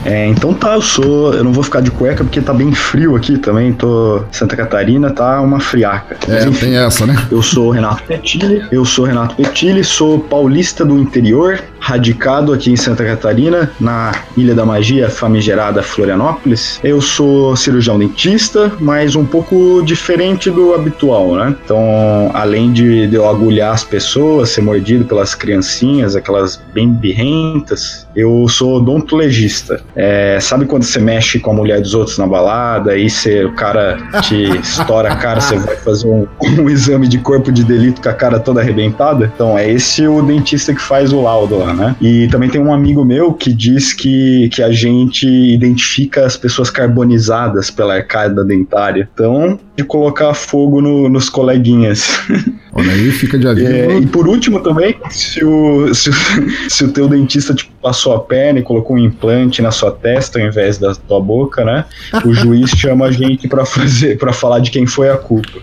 É, então tá, eu sou. Eu não vou ficar de cueca porque tá bem frio aqui também. Tô. Santa Catarina tá uma friaca. É, Mas, tem essa, né? Eu sou Renato Petilli. Eu sou Renato Petilli, sou paulista do interior, radicado aqui em Santa Catarina, na Ilha da Magia, famigerada Florianópolis. Eu sou cirurgião dentista, mas um pouco diferente do habitual, né? Então, além de, de eu agulhar as pessoas, ser mordido pelas criancinhas, aquelas bem birrentas, eu sou odontologista. É, sabe quando você mexe com a mulher dos outros na balada e você, o cara te estoura a cara, você vai fazer um, um exame de corpo de delito com a cara toda arrebentada? Então, é esse o dentista que faz o laudo lá, né? E também tem um amigo meu que diz que, que a gente identifica as pessoas carbonizadas pela arcada dentária. Então, de colocar fogo no, nos coleguinhas. Olha aí, fica de aviso. É, e por último também, se o, se, o- se o teu dentista tipo, passou a perna e colocou um implante na sua testa ao invés da tua boca, né? O juiz chama a gente pra fazer, para falar de quem foi a culpa.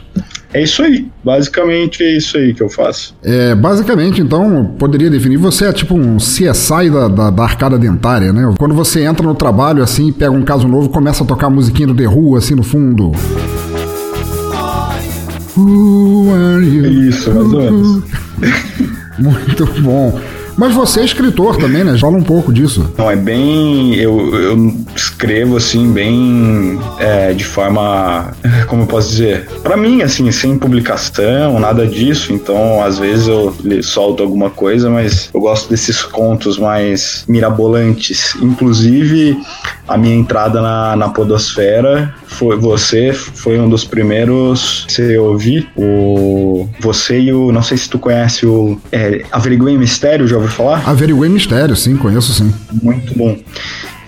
É isso aí, basicamente é isso aí que eu faço. É, basicamente, então, poderia definir, você é tipo um CSI da, da, da arcada dentária, né? Quando você entra no trabalho, assim, pega um caso novo, começa a tocar a musiquinha do The Who, assim, no fundo. Who are you? Isso, mais ou menos. Muito bom. Mas você é escritor também, né? Fala um pouco disso. Não, é bem. Eu, eu escrevo assim, bem. é, de forma. Como eu posso dizer? Pra mim, assim, sem publicação, nada disso. Então, às vezes eu solto alguma coisa, mas eu gosto desses contos mais mirabolantes. Inclusive, a minha entrada na, na Podosfera foi você, foi um dos primeiros que você ouvir. O, você e o. Não sei se tu conhece o. É, Averiguei Mistério, já ouviu falar? Averiguei Mistério, sim, conheço sim. Muito bom.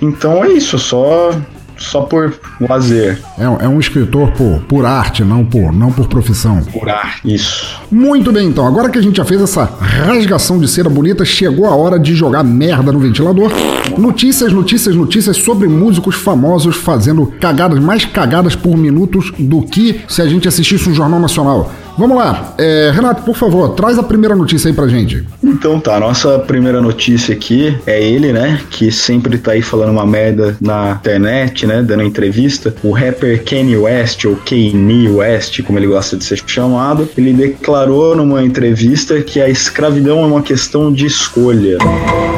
Então é isso, só só por lazer. É, um- é um escritor por, por arte, não por, não por profissão. Por arte, isso. Muito bem, então. Agora que a gente já fez essa rasgação de cera bonita, chegou a hora de jogar merda no ventilador. Notícias, notícias, notícias sobre músicos famosos fazendo cagadas, mais cagadas por minutos do que se a gente assistisse um Jornal Nacional. Vamos lá. É, Renato, por favor, traz a primeira notícia aí pra gente. Então tá, nossa primeira notícia aqui é ele, né? Que sempre tá aí falando uma merda na internet, né? Dando entrevista. O rapper Kanye West, ou Kanye West, como ele gosta de ser chamado, ele declarou numa entrevista que a escravidão é uma questão de escolha.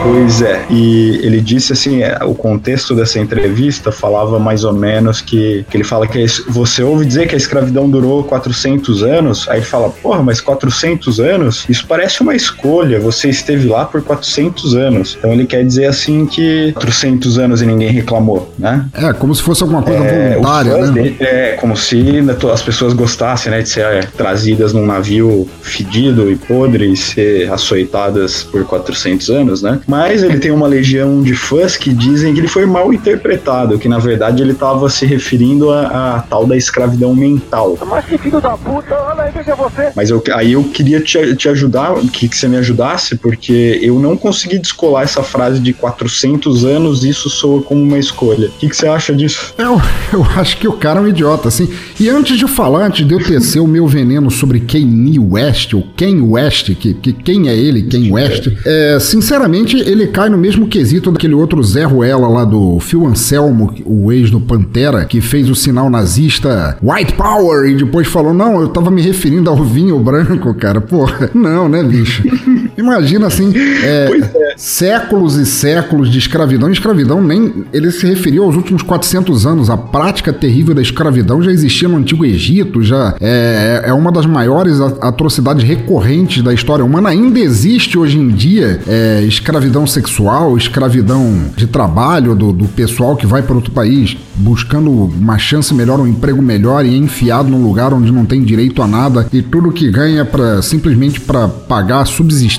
Pois é, e ele disse assim: é, o contexto dessa entrevista falava mais ou menos que, que ele fala que você ouve dizer que a escravidão durou 400 anos, aí ele fala, porra, mas 400 anos? Isso parece uma escolha, você esteve lá por 400 anos. Então ele quer dizer assim que 400 anos e ninguém reclamou, né? É, como se fosse alguma coisa é, voluntária, né? Dele, é, como se né, as pessoas gostassem, né, de ser é, trazidas num navio fedido e podre e ser açoitadas por 400 anos, né? Mas ele tem uma legião de fãs que dizem que ele foi mal interpretado, que na verdade ele estava se referindo a, a, tal da escravidão mental. Mas que filho da puta, olha aí, veja você. Mas eu, aí eu queria te, te ajudar, que, que você me ajudasse, porque eu não consegui descolar essa frase de 400 anos, isso soa como uma escolha. O que, que você acha disso? Eu, eu acho que o cara é um idiota, assim. E antes de falar, antes de eu tecer o meu veneno sobre Kanye West, ou Ken West, que, que quem é ele, Ken West, é, sinceramente, ele cai no mesmo quesito daquele outro Zé Ruela lá do Phil Anselmo, o ex do Pantera, que fez o sinal nazista White Power e depois falou: Não, eu tava me referindo ao vinho branco, cara. Porra, não, né, bicho? Imagina assim, é, é. séculos e séculos de escravidão. escravidão nem. Ele se referiu aos últimos 400 anos. A prática terrível da escravidão já existia no Antigo Egito, já é, é uma das maiores atrocidades recorrentes da história humana. Ainda existe hoje em dia é, escravidão sexual, escravidão de trabalho do, do pessoal que vai para outro país buscando uma chance melhor, um emprego melhor e é enfiado num lugar onde não tem direito a nada e tudo que ganha para simplesmente para pagar a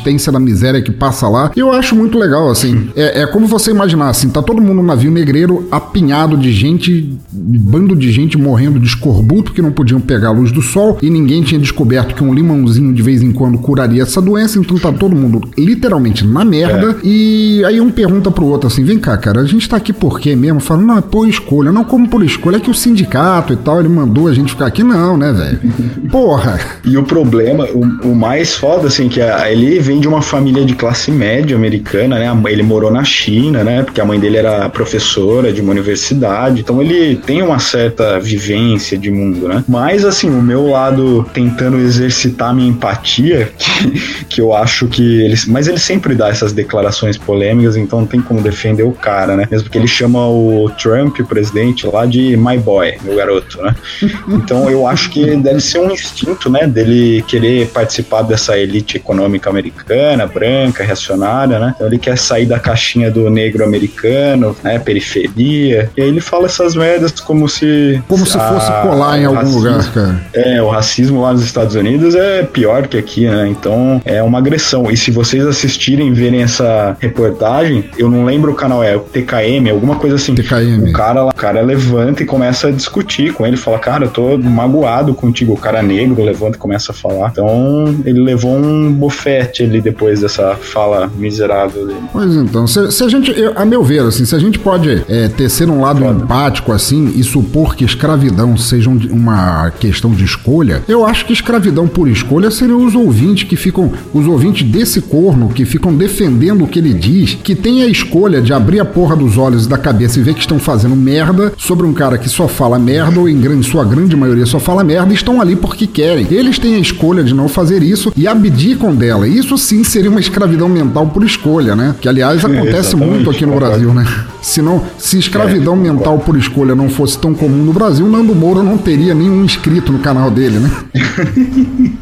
subsistência da miséria que passa lá. Eu acho muito legal, assim. É, é como você imaginar, assim, tá todo mundo no navio negreiro apinhado de gente, bando de gente morrendo de escorbuto que não podiam pegar a luz do sol e ninguém tinha descoberto que um limãozinho de vez em quando curaria essa doença, então tá todo mundo literalmente na merda. É. E aí um pergunta pro outro assim: vem cá, cara, a gente tá aqui por quê mesmo? Fala, não, é por escolha não como por escolha, é que o sindicato e tal, ele mandou a gente ficar aqui, não, né, velho? Porra! E o problema, o, o, mais foda, assim, que a, ele vem de uma família de classe média americana, né? Ele morou na China, né? Porque a mãe dele era professora de uma universidade, então ele tem uma certa vivência de mundo, né? Mas, assim, o meu lado tentando exercitar minha empatia, que, que eu acho que ele. Mas ele sempre dá essas declarações polêmicas, então não tem como defender o cara, né? Mesmo que ele chama o Trump, o presidente lá de My Boy, meu garoto, né? Então eu acho que deve ser um instinto, né, dele querer participar dessa elite econômica americana, branca, reacionária, né? Então ele quer sair da caixinha do negro americano, né, periferia. E aí ele fala essas merdas como se como se fosse colar em algum racismo, lugar, cara. É, o racismo lá nos Estados Unidos é pior que aqui, né? Então é uma agressão. E se vocês assistirem, verem essa reportagem, eu não lembro o canal é o TKM, alguma coisa assim. TKM. O cara lá, cara levanta e começa a discutir com ele, fala, cara, eu tô magoado contigo. O cara negro levanta e começa a falar. Então, ele levou um bofete depois dessa fala miserável dele. Pois então, se, se a gente, eu, a meu ver, assim, se a gente pode é, tecer um lado Foda. empático assim e supor que escravidão seja um, uma questão de escolha, eu acho que escravidão por escolha seriam os ouvintes que ficam, os ouvintes desse corno que ficam defendendo o que ele diz, que tem a escolha de abrir a porra dos olhos e da cabeça e ver que estão fazendo merda sobre um cara que só fala merda, ou em grande, sua grande maioria só fala merda, e estão ali porque querem. Eles têm a escolha de não fazer isso e abdicam dela. Isso sim seria uma escravidão mental por escolha, né? Que aliás acontece muito aqui no Brasil, né? Se, não, se escravidão é, mental por escolha não fosse tão comum no Brasil, Nando Moura não teria nenhum inscrito no canal dele, né?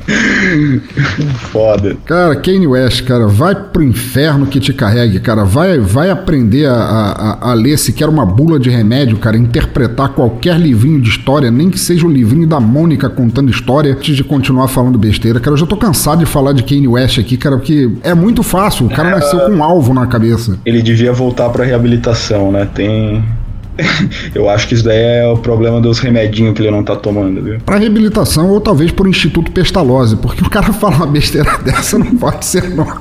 Foda. Cara, Kanye West, cara, vai pro inferno que te carregue, cara. Vai, vai aprender a, a, a ler sequer uma bula de remédio, cara interpretar qualquer livrinho de história, nem que seja o livrinho da Mônica contando história, antes de continuar falando besteira. Cara, eu já tô cansado de falar de Kanye West aqui, cara, porque é muito fácil. O cara é, nasceu com um alvo na cabeça. Ele devia voltar pra reabilitação, né? Tem. Eu acho que isso daí é o problema dos remedinhos que ele não tá tomando, viu? Pra reabilitação ou talvez por Instituto Pestalozzi, porque o cara fala uma besteira dessa não pode ser normal.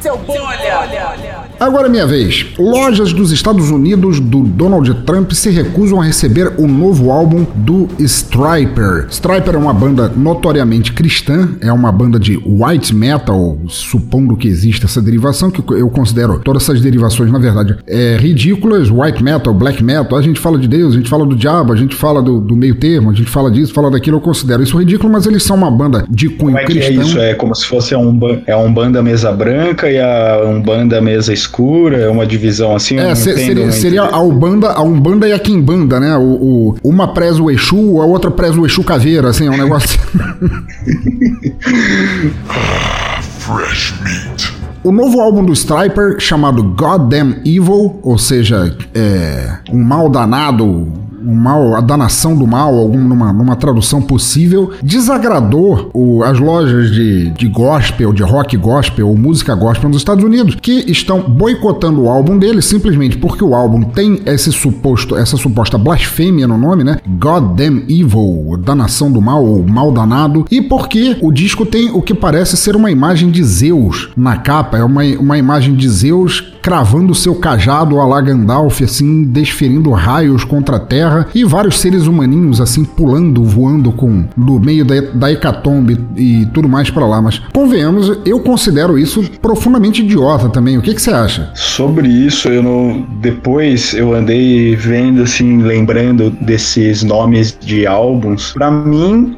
Seu olha, olha, olha. Agora é minha vez. Lojas dos Estados Unidos do Donald Trump se recusam a receber o novo álbum do Striper. Striper é uma banda notoriamente cristã, é uma banda de white metal, supondo que exista essa derivação, que eu considero todas essas derivações, na verdade, é, ridículas. White metal, black metal, a gente fala de Deus, a gente fala do diabo, a gente fala do, do meio termo, a gente fala disso, fala daquilo, eu considero isso ridículo, mas eles são uma banda de cunho Como é que cristão. é isso? É como se fosse a Umba- é a Umbanda mesa branca e a Umbanda mesa escura, é uma divisão assim? É, se- seria, seria a Umbanda, a Umbanda e a Kimbanda, né? O, o- uma preza o Exu, a outra preza o Exu Caveira, assim, é um negócio. Fresh meat. O novo álbum do Striper, chamado Goddamn Evil, ou seja, é, um mal danado, um mal, a danação do mal, algum, numa, tradução possível, desagradou o- as lojas de, de gospel, de rock gospel ou música gospel nos Estados Unidos, que estão boicotando o álbum dele simplesmente porque o álbum tem esse suposto, essa suposta blasfêmia no nome, né? Goddamn Evil, danação do mal, ou mal danado, e porque o disco tem o que parece ser uma imagem de Zeus na capa, é uma, uma imagem de Zeus cravando seu cajado a la Gandalf, assim, desferindo raios contra a terra, e vários seres humaninhos, assim, pulando, voando com do meio da, da hecatombe e tudo mais pra lá. Mas, convenhamos, eu considero isso profundamente idiota também. O que que você acha? Sobre isso, eu não. Depois eu andei vendo, assim, lembrando desses nomes de álbuns. Pra mim,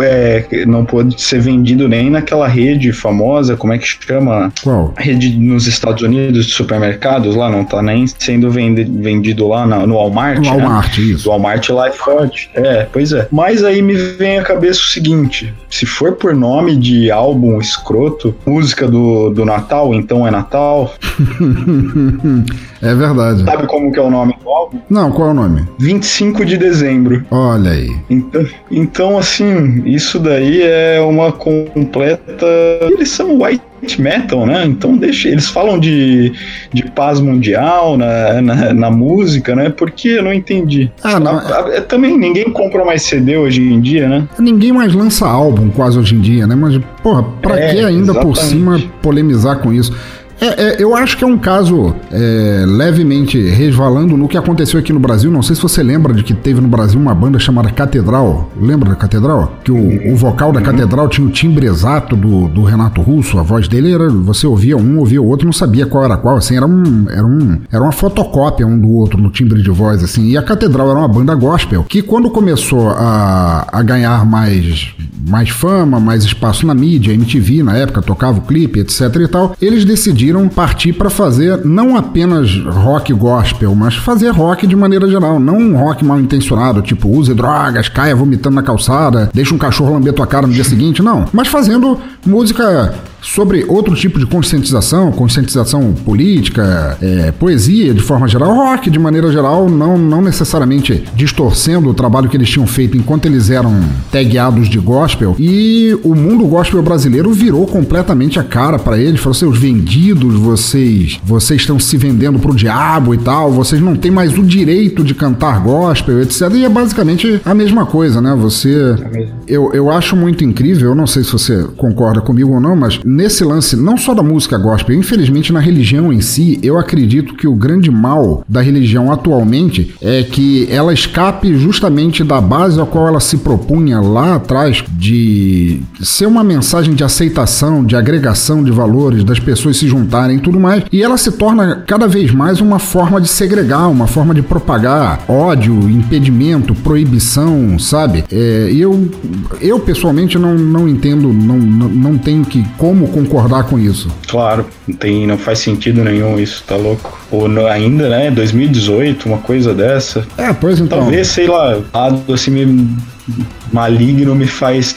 é, não pode ser vendido nem naquela rede famosa, como é que chama? Qual? Rede nos Estados Unidos de supermercados lá, não tá nem sendo vendi- vendido lá na- no Walmart. No né? Walmart, isso. Do Walmart Life Hot. É, pois é. Mas aí me vem à cabeça o seguinte: se for por nome de álbum escroto, música do, do Natal, então é Natal. é verdade. Sabe como que é o nome do álbum? Não, qual é o nome? 25 de dezembro. Olha aí. Então, então assim, isso daí é uma completa. Eles são white metal, né? Então deixa. Eles falam de, de paz mundial na, na, na música, né? Porque eu não entendi. Ah, não. Ah, Também ninguém compra mais CD hoje em dia, né? Ninguém mais lança álbum quase hoje em dia, né? Mas, porra, pra É, que ainda por exatamente. cima polemizar com isso? É, é, eu acho que é um caso é, levemente resvalando no que aconteceu aqui no Brasil. Não sei se você lembra de que teve no Brasil uma banda chamada Catedral. Lembra da Catedral? Que o, o vocal da Catedral tinha o timbre exato do, do Renato Russo. A voz dele era. Você ouvia um, ouvia o outro, não sabia qual era qual. Assim, era, um, era, um, era uma fotocópia um do outro no timbre de voz. assim. E a Catedral era uma banda gospel que, quando começou a, a ganhar mais, mais fama, mais espaço na mídia, MTV na época tocava o clipe, etc e tal, eles decidiram partir para fazer não apenas rock gospel, mas fazer rock de maneira geral, não um rock mal intencionado, tipo use drogas, caia vomitando na calçada, deixa um cachorro lamber tua cara no dia seguinte, não, mas fazendo música sobre outro tipo de conscientização, conscientização política, é, poesia de forma geral, rock de maneira geral, não, não necessariamente distorcendo o trabalho que eles tinham feito enquanto eles eram tagueados de gospel. E o mundo gospel brasileiro virou completamente a cara para eles, falou: seus vendidos, vocês, vocês estão se vendendo pro diabo e tal, vocês não têm mais o direito de cantar gospel, etc. E é basicamente a mesma coisa, né? Você. Eu, eu acho muito incrível, eu não sei se você concorda comigo ou não, mas nesse lance, não só da música gospel, infelizmente na religião em si, eu acredito que o grande mal da religião atualmente é que ela escape justamente da base a qual ela se propunha lá atrás de ser uma mensagem de aceitação, de agregação de valores, das pessoas se juntarem e tudo mais, e ela se torna cada vez mais uma forma de segregar, uma forma de propagar ódio, impedimento, proibição, sabe? É, eu, eu pessoalmente não, não entendo, não, não, não tenho que como concordar com isso. Claro, não, tem, não faz sentido nenhum isso, tá louco? Ou no- ainda, né? 2018, uma coisa dessa. É, pois então. Talvez, sei lá, assim me maligno me faz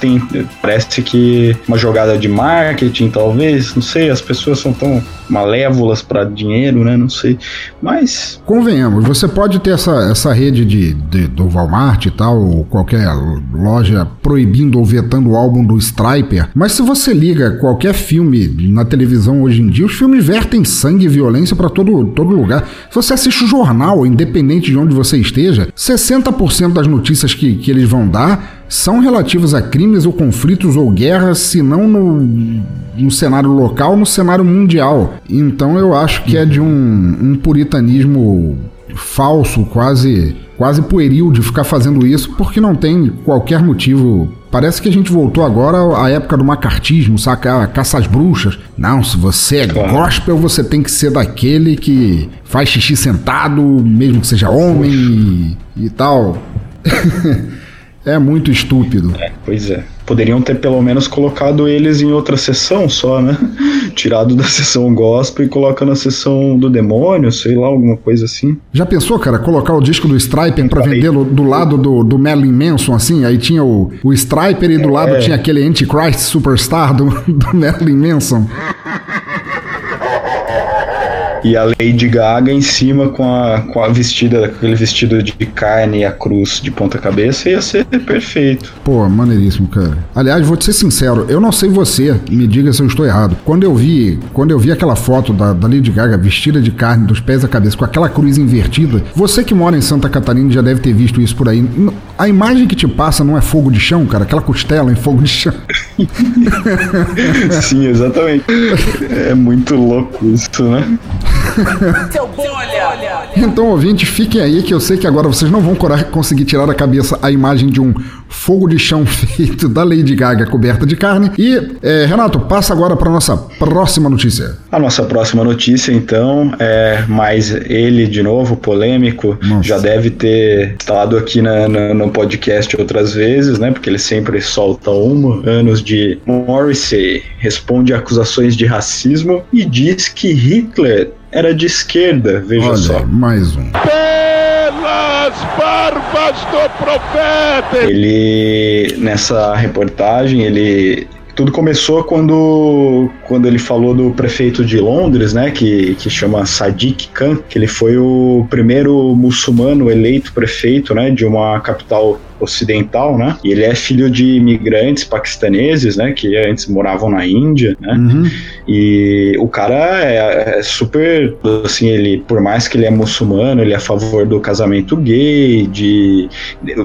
parece que uma jogada de marketing talvez não sei as pessoas são tão malévolas para dinheiro né não sei mas Convenhamos, você pode ter essa, essa rede de, de- do Walmart e tal, ou qualquer loja proibindo ou vetando o álbum do Striper, mas se você liga qualquer filme na televisão hoje em dia, os filmes vertem sangue e violência para todo, todo lugar. Se você assiste o jornal, independente de onde você esteja, 60% das notícias que, que eles vão dar abordar são relativos a crimes ou conflitos ou guerras, se não no, no cenário local, no cenário mundial. Então eu acho que é de um, um puritanismo falso, quase quase pueril de ficar fazendo isso, porque não tem qualquer motivo. Parece que a gente voltou agora à época do macartismo, saca? A caça às bruxas. Não, se você é gospel, você tem que ser daquele que faz xixi sentado, mesmo que seja homem e, e tal. É muito estúpido. É, pois é. Poderiam ter pelo menos colocado eles em outra sessão só, né? Tirado da sessão gospel e coloca na sessão do demônio, sei lá, alguma coisa assim. Já pensou, cara, colocar o disco do Striper pra vender do lado do, do Marilyn Manson, assim? Aí tinha o, o Striper e do lado é. tinha aquele Antichrist Superstar do, do Marilyn Manson e a Lady Gaga em cima com a, com a vestida, aquele vestido de carne e a cruz de ponta cabeça ia ser perfeito. Pô, maneiríssimo, cara. Aliás, vou te ser sincero, eu não sei você, me diga se eu estou errado. Quando eu vi, quando eu vi aquela foto da, da Lady Gaga vestida de carne dos pés à cabeça com aquela cruz invertida, você que mora em Santa Catarina já deve ter visto isso por aí. A imagem que te passa não é fogo de chão, cara, aquela costela em fogo de chão. Sim, exatamente. É muito louco isso, né? Seu bolha! Então, ouvintes, fiquem aí que eu sei que agora vocês não vão conseguir tirar da cabeça a imagem de um fogo de chão feito da Lady Gaga coberta de carne. E, é, Renato, passa agora para nossa próxima notícia. A nossa próxima notícia, então, é mais ele de novo, polêmico. Nossa. Já deve ter estado aqui na, na, no podcast outras vezes, né? Porque ele sempre solta uma. Anos de Morrissey responde a acusações de racismo e diz que Hitler era de esquerda, veja Olha, só. Mais um. Pelas barbas do profeta! Ele, nessa reportagem, ele tudo começou quando, quando ele falou do prefeito de Londres, né, que, que chama Sadiq Khan, que ele foi o primeiro muçulmano eleito prefeito, né, de uma capital ocidental, né? E ele é filho de imigrantes paquistaneses, né? Que antes moravam na Índia, né? Uhum. E o cara é, é, super, assim, ele, por mais que ele é muçulmano, ele é a favor do casamento gay, de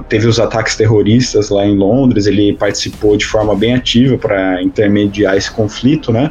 teve os ataques terroristas lá em Londres, ele participou de forma bem ativa para intermediar esse conflito, né?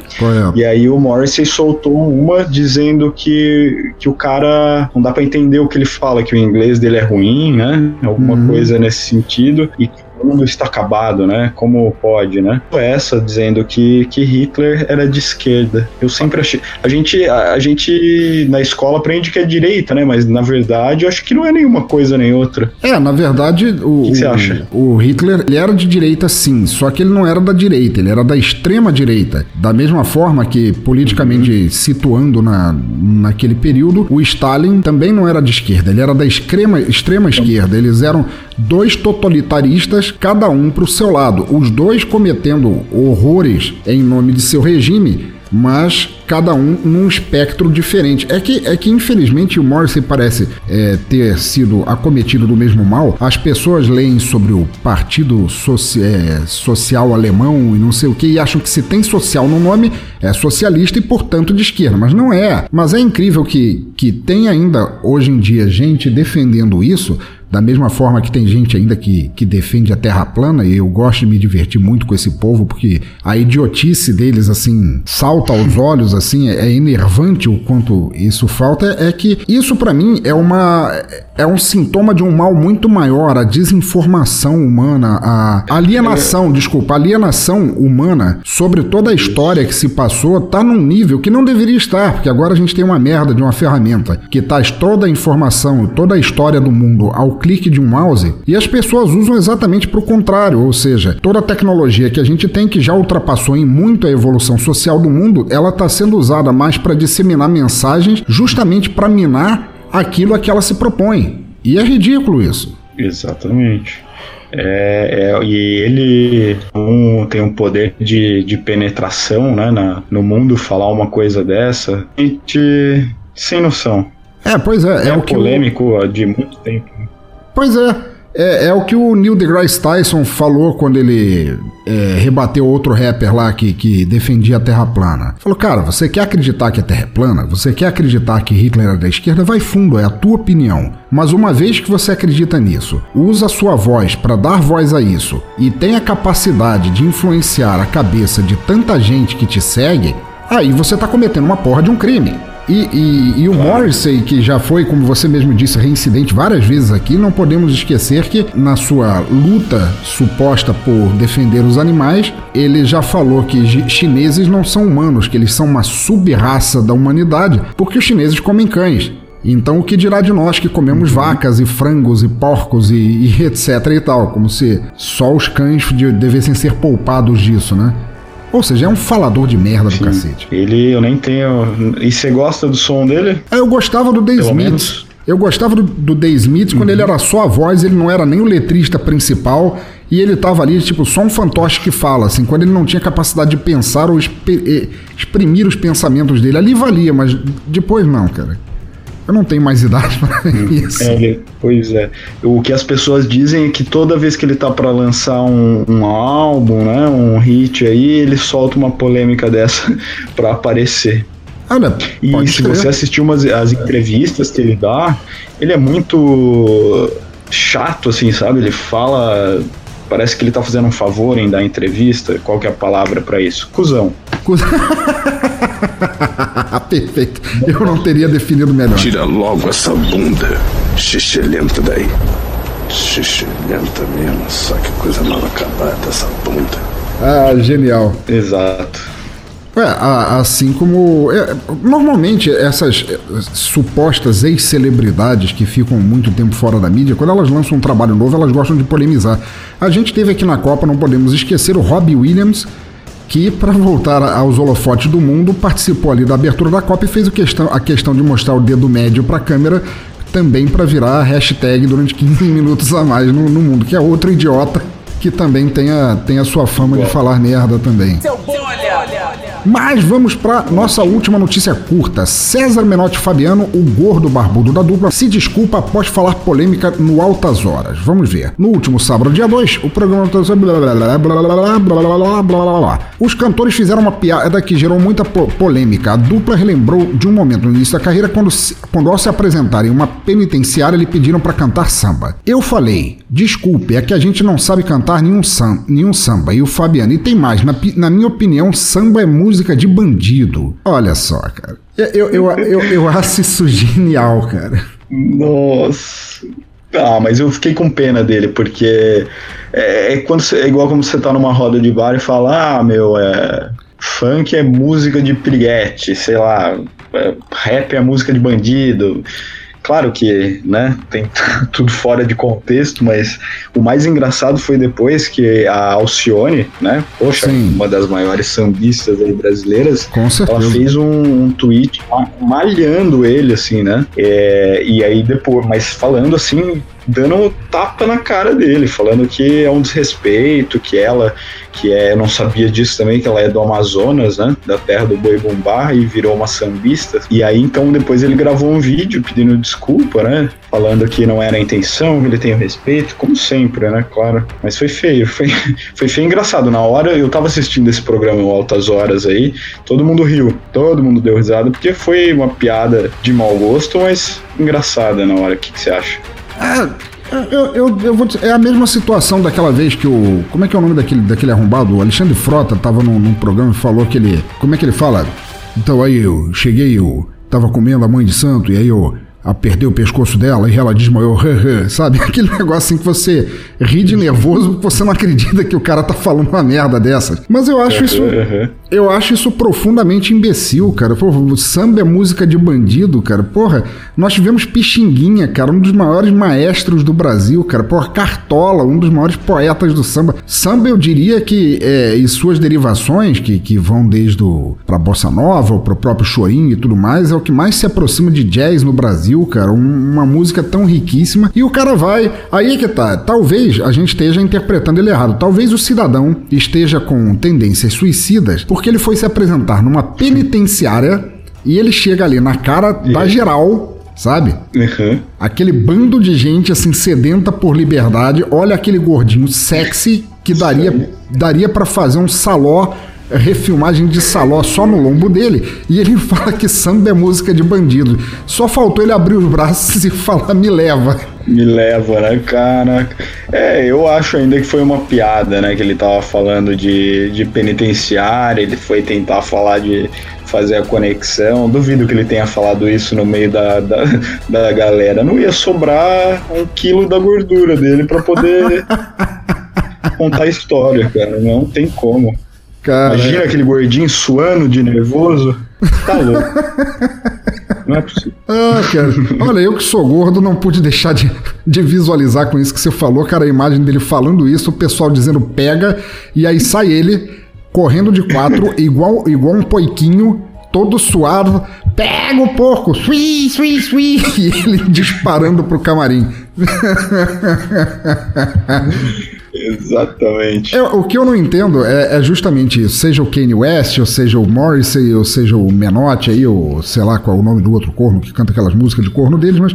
E aí o Morrissey soltou uma dizendo que, que o cara não dá para entender o que ele fala, que o inglês dele é ruim, né? Alguma uhum. coisa nesse sentido e o mundo está acabado, né? Como pode, né? Essa dizendo que, que Hitler era de esquerda. Eu sempre achei. A gente, a, a, gente na escola aprende que é direita, né? Mas na verdade eu acho que não é nenhuma coisa nem outra. É, na verdade, o, que, que você acha? O Hitler ele era de direita sim, só que ele não era da direita, ele era da extrema direita. Da mesma forma que, politicamente uhum. situando na, naquele período, o Stalin também não era de esquerda, ele era da extrema, extrema esquerda. Eles eram dois totalitaristas, cada um para o seu lado, os dois cometendo horrores em nome de seu regime, mas cada um num espectro diferente. É que, é que infelizmente o Morrissey parece é, ter sido acometido do mesmo mal. As pessoas leem sobre o Partido Soci é, Social Alemão e não sei o que e acham que se tem social no nome é socialista e portanto de esquerda, mas não é. Mas é incrível que, que tem ainda hoje em dia gente defendendo isso da mesma forma que tem gente ainda que, que defende a Terra plana, e eu gosto de me divertir muito com esse povo, porque a idiotice deles, assim, salta aos olhos, assim, é, é enervante o quanto isso falta. É que isso, para mim, é uma. É um sintoma de um mal muito maior, a desinformação humana, a alienação, desculpa, a alienação humana sobre toda a história que se passou tá num nível que não deveria estar, porque agora a gente tem uma merda de uma ferramenta que traz toda a informação, toda a história do mundo ao clique de um mouse e as pessoas usam exatamente para o contrário, ou seja, toda a tecnologia que a gente tem que já ultrapassou em muito a evolução social do mundo, ela está sendo usada mais para disseminar mensagens, justamente para minar aquilo a que ela se propõe. E é ridículo isso. Exatamente. É, é, e ele um, tem um poder de, de penetração né, na, no mundo falar uma coisa dessa. Gente sem noção. É, pois é. É, é o polêmico de muito tempo. Pois é. É, é o que o Neil deGrasse Tyson falou quando ele é, rebateu outro rapper lá que, que defendia a Terra plana. Falou, cara, você quer acreditar que a Terra é plana? Você quer acreditar que Hitler era da esquerda? Vai fundo, é a tua opinião. Mas uma vez que você acredita nisso, usa a sua voz para dar voz a isso e tem a capacidade de influenciar a cabeça de tanta gente que te segue, aí você tá cometendo uma porra de um crime. E, e, e, o Morrissey, que já foi, como você mesmo disse, reincidente várias vezes aqui, não podemos esquecer que na sua luta suposta por defender os animais, ele já falou que chineses não são humanos, que eles são uma sub-raça da humanidade, porque os chineses comem cães. Então, o que dirá de nós que comemos vacas e frangos e porcos e, e etc e tal, como se só os cães de, devessem ser poupados disso, né? Ou seja, é um falador de merda do cacete. Ele, eu nem tenho. E você gosta do som dele? É, eu gostava do The Pelo Smith. Menos. Eu gostava do, do The Smith uhum. quando ele era só a voz, ele não era nem o letrista principal. E ele tava ali, tipo, só um fantoche que fala, assim, quando ele não tinha capacidade de pensar ou exprimir os pensamentos dele. Ali valia, mas depois não, cara. Eu não tenho mais idade para hum, isso. É, pois é. O que as pessoas dizem é que toda vez que ele tá para lançar um, um, álbum, né, um hit aí, ele solta uma polêmica dessa para aparecer. Olha, e se você assistir umas, as entrevistas que ele dá, ele é muito chato, assim, sabe? Ele fala. Parece que ele tá fazendo um favor em dar entrevista. Qual que é a palavra para isso? Cusão. Cusão. Perfeito. Eu não teria definido melhor. Tira logo essa bunda xixelenta daí. Xixelenta mesmo, só que coisa mal acabada essa bunda. Ah, genial. Exato. É, assim como. É, normalmente, essas é, supostas ex-celebridades que ficam muito tempo fora da mídia, quando elas lançam um trabalho novo, elas gostam de polemizar. A gente teve aqui na Copa, não podemos esquecer, o Robbie Williams, que, para voltar aos holofotes do mundo, participou ali da abertura da Copa e fez questão, a questão de mostrar o dedo médio para a câmera, também para virar a hashtag durante 15 minutos a mais no, no, mundo, que é outro idiota que também tem a, tem a sua fama de falar merda também. Seu mas vamos para nossa última notícia curta. César Menotti Fabiano, o gordo barbudo da dupla, se desculpa após falar polêmica no Altas Horas. Vamos ver. No último sábado, dia 2, o programa. Os cantores fizeram uma piada que gerou muita polêmica. A dupla relembrou de um momento no início da carreira quando, quando ao se apresentarem em uma penitenciária, lhe pediram para cantar samba. Eu falei, desculpe, é que a gente não sabe cantar nenhum, sam nenhum samba. E o Fabiano, e tem mais, na, na minha opinião, samba é música música de bandido. Olha só, cara. Eu, eu, eu, eu, acho isso genial, cara. Nossa. Ah, mas eu fiquei com pena dele, porque é, é quando é igual como você tá numa roda de bar e fala, ah, meu, é, funk é música de piriguete, sei lá, é, rap é música de bandido. Claro que, né, tem tudo fora de contexto, mas o mais engraçado foi depois que a Alcione, né, poxa, Sim. uma das maiores sambistas aí brasileiras, ela fez um, um tweet malhando ele, assim, né, é, e aí depois, mas falando assim, dando um tapa na cara dele, falando que é um desrespeito, que ela, que é, não sabia disso também, que ela é do Amazonas, né, da terra do boi bumbá e virou uma sambista. E aí então depois ele gravou um vídeo pedindo desculpa, né, falando que não era a intenção, que ele tem o respeito, como sempre, né, claro. Mas foi feio, foi, foi feio engraçado. Na hora eu tava assistindo esse programa Altas Horas aí, todo mundo riu, todo mundo deu risada, porque foi uma piada de mau gosto, mas engraçada na hora. O que, que você acha? É, eu, eu, eu vou dizer, é a mesma situação daquela vez que o. Como é que é o nome daquele, daquele arrombado? O Alexandre Frota tava num, num programa e falou que ele. Como é que ele fala? Então aí eu cheguei, eu tava comendo a mãe de santo, e aí eu a perder o pescoço dela e ela desmaiou, sabe? Aquele negócio assim que você ri de nervoso porque você não acredita que o cara tá falando uma merda dessas. Mas eu acho isso. Eu acho isso profundamente imbecil, cara. Pô, samba é música de bandido, cara. Porra, nós tivemos Pixinguinha, cara, um dos maiores maestros do Brasil, cara. Porra, Cartola, um dos maiores poetas do samba. Samba, eu diria que, é, e suas derivações, que, que vão desde o, pra Bossa Nova, pro próprio Chorinho e tudo mais, é o que mais se aproxima de jazz no Brasil Brasil, cara, uma música tão riquíssima, e o cara vai. Aí é que tá. Talvez a gente esteja interpretando ele errado. Talvez o cidadão esteja com tendências suicidas porque ele foi se apresentar numa penitenciária e ele chega ali na cara da geral sabe? Uhum. Aquele bando de gente assim sedenta por liberdade. Olha aquele gordinho sexy que daria daria para fazer um saló refilmagem de saló só no lombo dele e ele fala que samba é música de bandido. Só faltou ele abrir os braços e falar me leva. Me leva, né, cara? É, eu acho ainda que foi uma piada, né? Que ele tava falando de, de penitenciária, ele foi tentar falar de fazer a conexão. Duvido que ele tenha falado isso no meio da, da, da galera. Não ia sobrar um quilo da gordura dele para poder contar a história, cara. Não tem como. Cara, Imagina aquele gordinho suando de nervoso. Tá louco. Não é possível. Ah, cara. Olha, eu que sou gordo, não pude deixar de, de visualizar com isso que você falou, cara, a imagem dele falando isso, o pessoal dizendo pega, e aí sai ele correndo de quatro, igual, igual um poiquinho, todo suado. Pega o porco! Sui, sui, sui! E ele disparando pro camarim. Exatamente. É, o que eu não entendo é, é, justamente isso. Seja o Kanye West, ou seja o Morrissey, ou seja o Menotti aí, ou sei lá qual é o nome do outro corno que canta aquelas músicas de corno deles, mas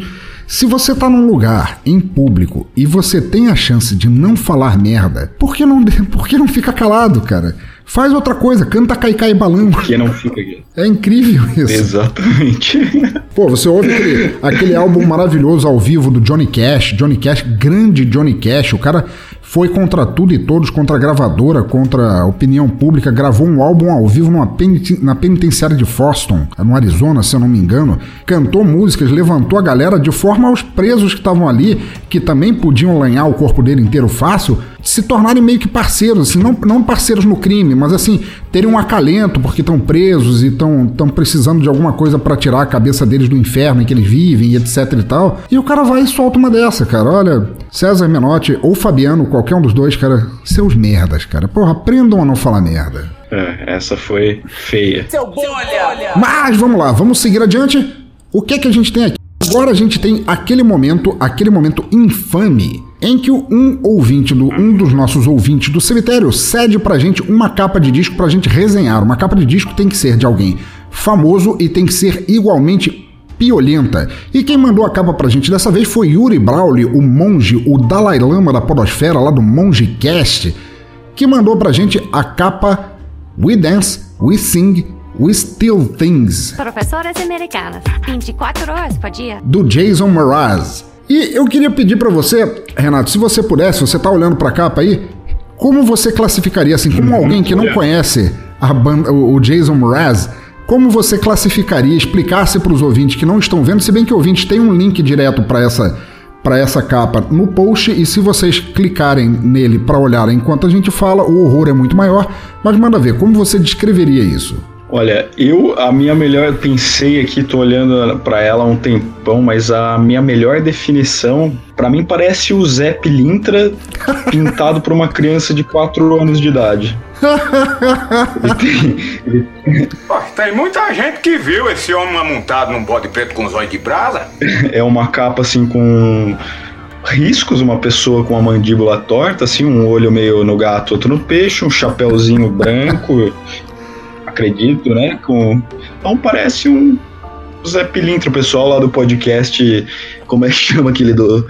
se você tá num lugar em público e você tem a chance de não falar merda, por que não, por que não fica calado, cara? Faz outra coisa, canta Caicai Balango. Por que não fica aqui? É incrível isso. Exatamente. Pô, você ouve aquele, aquele álbum maravilhoso ao vivo do Johnny Cash, Johnny Cash, grande Johnny Cash, o cara foi contra tudo e todos, contra a gravadora, contra a opinião pública, gravou um álbum ao vivo peniten na penitenciária de Foston, no Arizona, se eu não me engano, cantou músicas, levantou a galera de forma aos presos que estavam ali, que também podiam lanhar o corpo dele inteiro fácil, se tornarem meio que parceiros, assim, não, não parceiros no crime, mas assim, terem um acalento porque estão presos e estão precisando de alguma coisa para tirar a cabeça deles do inferno em que eles vivem e etc e tal. E o cara vai e solta uma dessa, cara. Olha, César Menotti ou Fabiano, qualquer um dos dois, cara, seus merdas, cara. Porra, aprendam a não falar merda. É, essa foi feia. Seu bolha! Mas vamos lá, vamos seguir adiante. O que é que a gente tem aqui? Agora a gente tem aquele momento, aquele momento infame em que um ouvinte do um dos nossos ouvintes do cemitério cede pra gente uma capa de disco pra gente resenhar. Uma capa de disco tem que ser de alguém famoso e tem que ser igualmente piolenta. E quem mandou a capa pra gente dessa vez foi Yuri Brauli, o monge, o Dalai Lama da podosfera lá do Monge Cast, que mandou pra gente a capa We Dance, We Sing, We Still Things. Professoras americanas, 24 horas por dia. Do Jason Mraz. E eu queria pedir para você, Renato, se você pudesse, você tá olhando para a capa aí, como você classificaria assim, como alguém que não conhece a banda, o Jason Mraz, como você classificaria, explicasse para os ouvintes que não estão vendo, se bem que ouvintes tem um link direto para essa para essa capa no post e se vocês clicarem nele para olhar enquanto a gente fala, o horror é muito maior, mas manda ver, como você descreveria isso? Olha, eu, a minha melhor, eu pensei aqui, tô olhando para ela há um tempão, mas a minha melhor definição, para mim parece o Zé Pilintra pintado por uma criança de 4 anos de idade. ele tem, tem muita gente que viu esse homem amontado num bode preto com zóio de brasa. É uma capa assim com riscos, uma pessoa com a mandíbula torta, assim, um olho meio no gato, outro no peixe, um chapéuzinho branco acredito, né? Com... Então parece um Zé Pilintra, o pessoal lá do podcast, como é que chama aquele do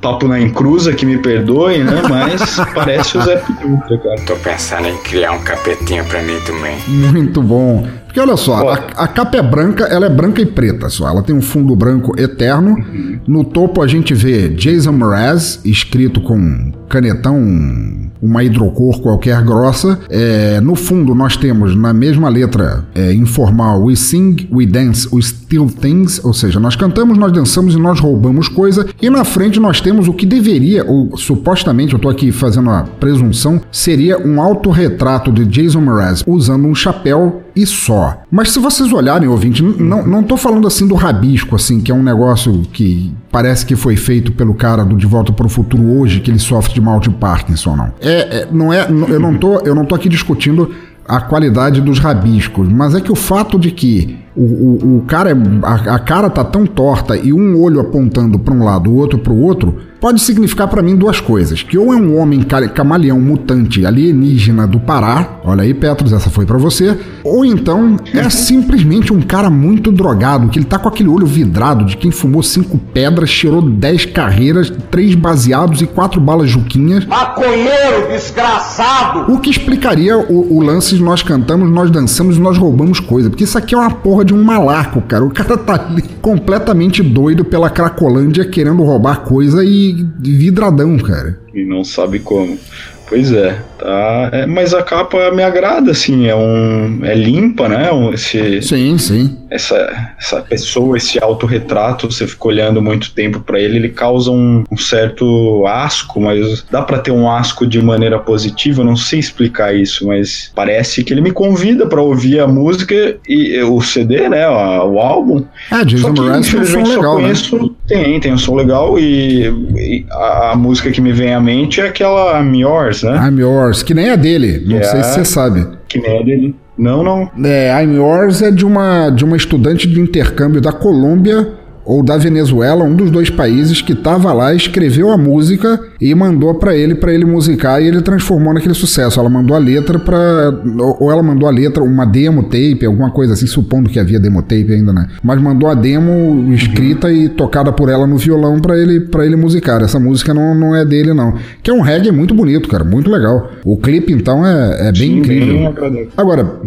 Papo na Encruza, que me perdoe, né? Mas parece o Zé Pilintra, cara. Tô pensando em criar um capetinho pra mim também. Muito bom. Porque olha só, a, a, capa é branca, ela é branca e preta só. Ela tem um fundo branco eterno. Uhum. No topo a gente vê Jason Mraz, escrito com canetão uma hidrocor qualquer grossa. É, no fundo, nós temos na mesma letra é, informal We Sing, We Dance, We Steal Things, ou seja, nós cantamos, nós dançamos e nós roubamos coisa. E na frente nós temos o que deveria, ou supostamente, eu tô aqui fazendo a presunção, seria um autorretrato de Jason Mraz usando um chapéu e só. Mas se vocês olharem, ouvinte, não, não tô falando assim do rabisco, assim, que é um negócio que parece que foi feito pelo cara do De Volta para o Futuro hoje, que ele sofre de mal de Parkinson, não. É, é, não é, eu não tô, eu não tô aqui discutindo a qualidade dos rabiscos, mas é que o fato de que o, o, o cara, é- a, a cara tá tão torta e um olho apontando para um lado, o outro para o outro, pode significar para mim duas coisas. Que ou é um homem ca- camaleão mutante alienígena do Pará, olha aí, Petros, essa foi para você, ou então é simplesmente um cara muito drogado, que ele tá com aquele olho vidrado de quem fumou cinco pedras, cheirou dez carreiras, três baseados e quatro balas juquinhas. Maconheiro desgraçado! O que explicaria o, o lance de nós cantamos, nós dançamos e nós roubamos coisa. Porque isso aqui é uma porra de um malaco, cara. O cara tá ali completamente doido pela Cracolândia querendo roubar coisa e vidradão, cara. E não sabe como. Pois é, tá. é, mas a capa me agrada, assim, é um. é limpa, né? Um, esse, sim, sim. Essa, essa pessoa, esse autorretrato, você fica olhando muito tempo pra ele, ele causa um, um certo asco, mas dá pra ter um asco de maneira positiva, eu não sei explicar isso, mas parece que ele me convida pra ouvir a música e o CD, né? a- O álbum. Ah, Jason Mraz tem um som legal, né? conheço- Tem, tem um som legal e, e a, a música que me vem à mente é aquela I'm Yours, né? I'm Yours, que nem é dele, não Que sei é- se você sabe. Que nem é dele. Não, não. É, I'm Yours é de uma, de uma estudante de intercâmbio da Colômbia ou da Venezuela, um dos dois países que tava lá, escreveu a música e mandou pra ele para ele musicar e ele transformou naquele sucesso. Ela mandou a letra para ou ela mandou a letra, uma demo tape, alguma coisa assim, supondo que havia demo tape ainda, né? Mas mandou a demo escrita e tocada por ela no violão pra ele para ele musicar. Essa música não, não é dele não, que é um reggae muito bonito, cara, muito legal. O clipe então é, é bem Sim, incrível. bem. Agora,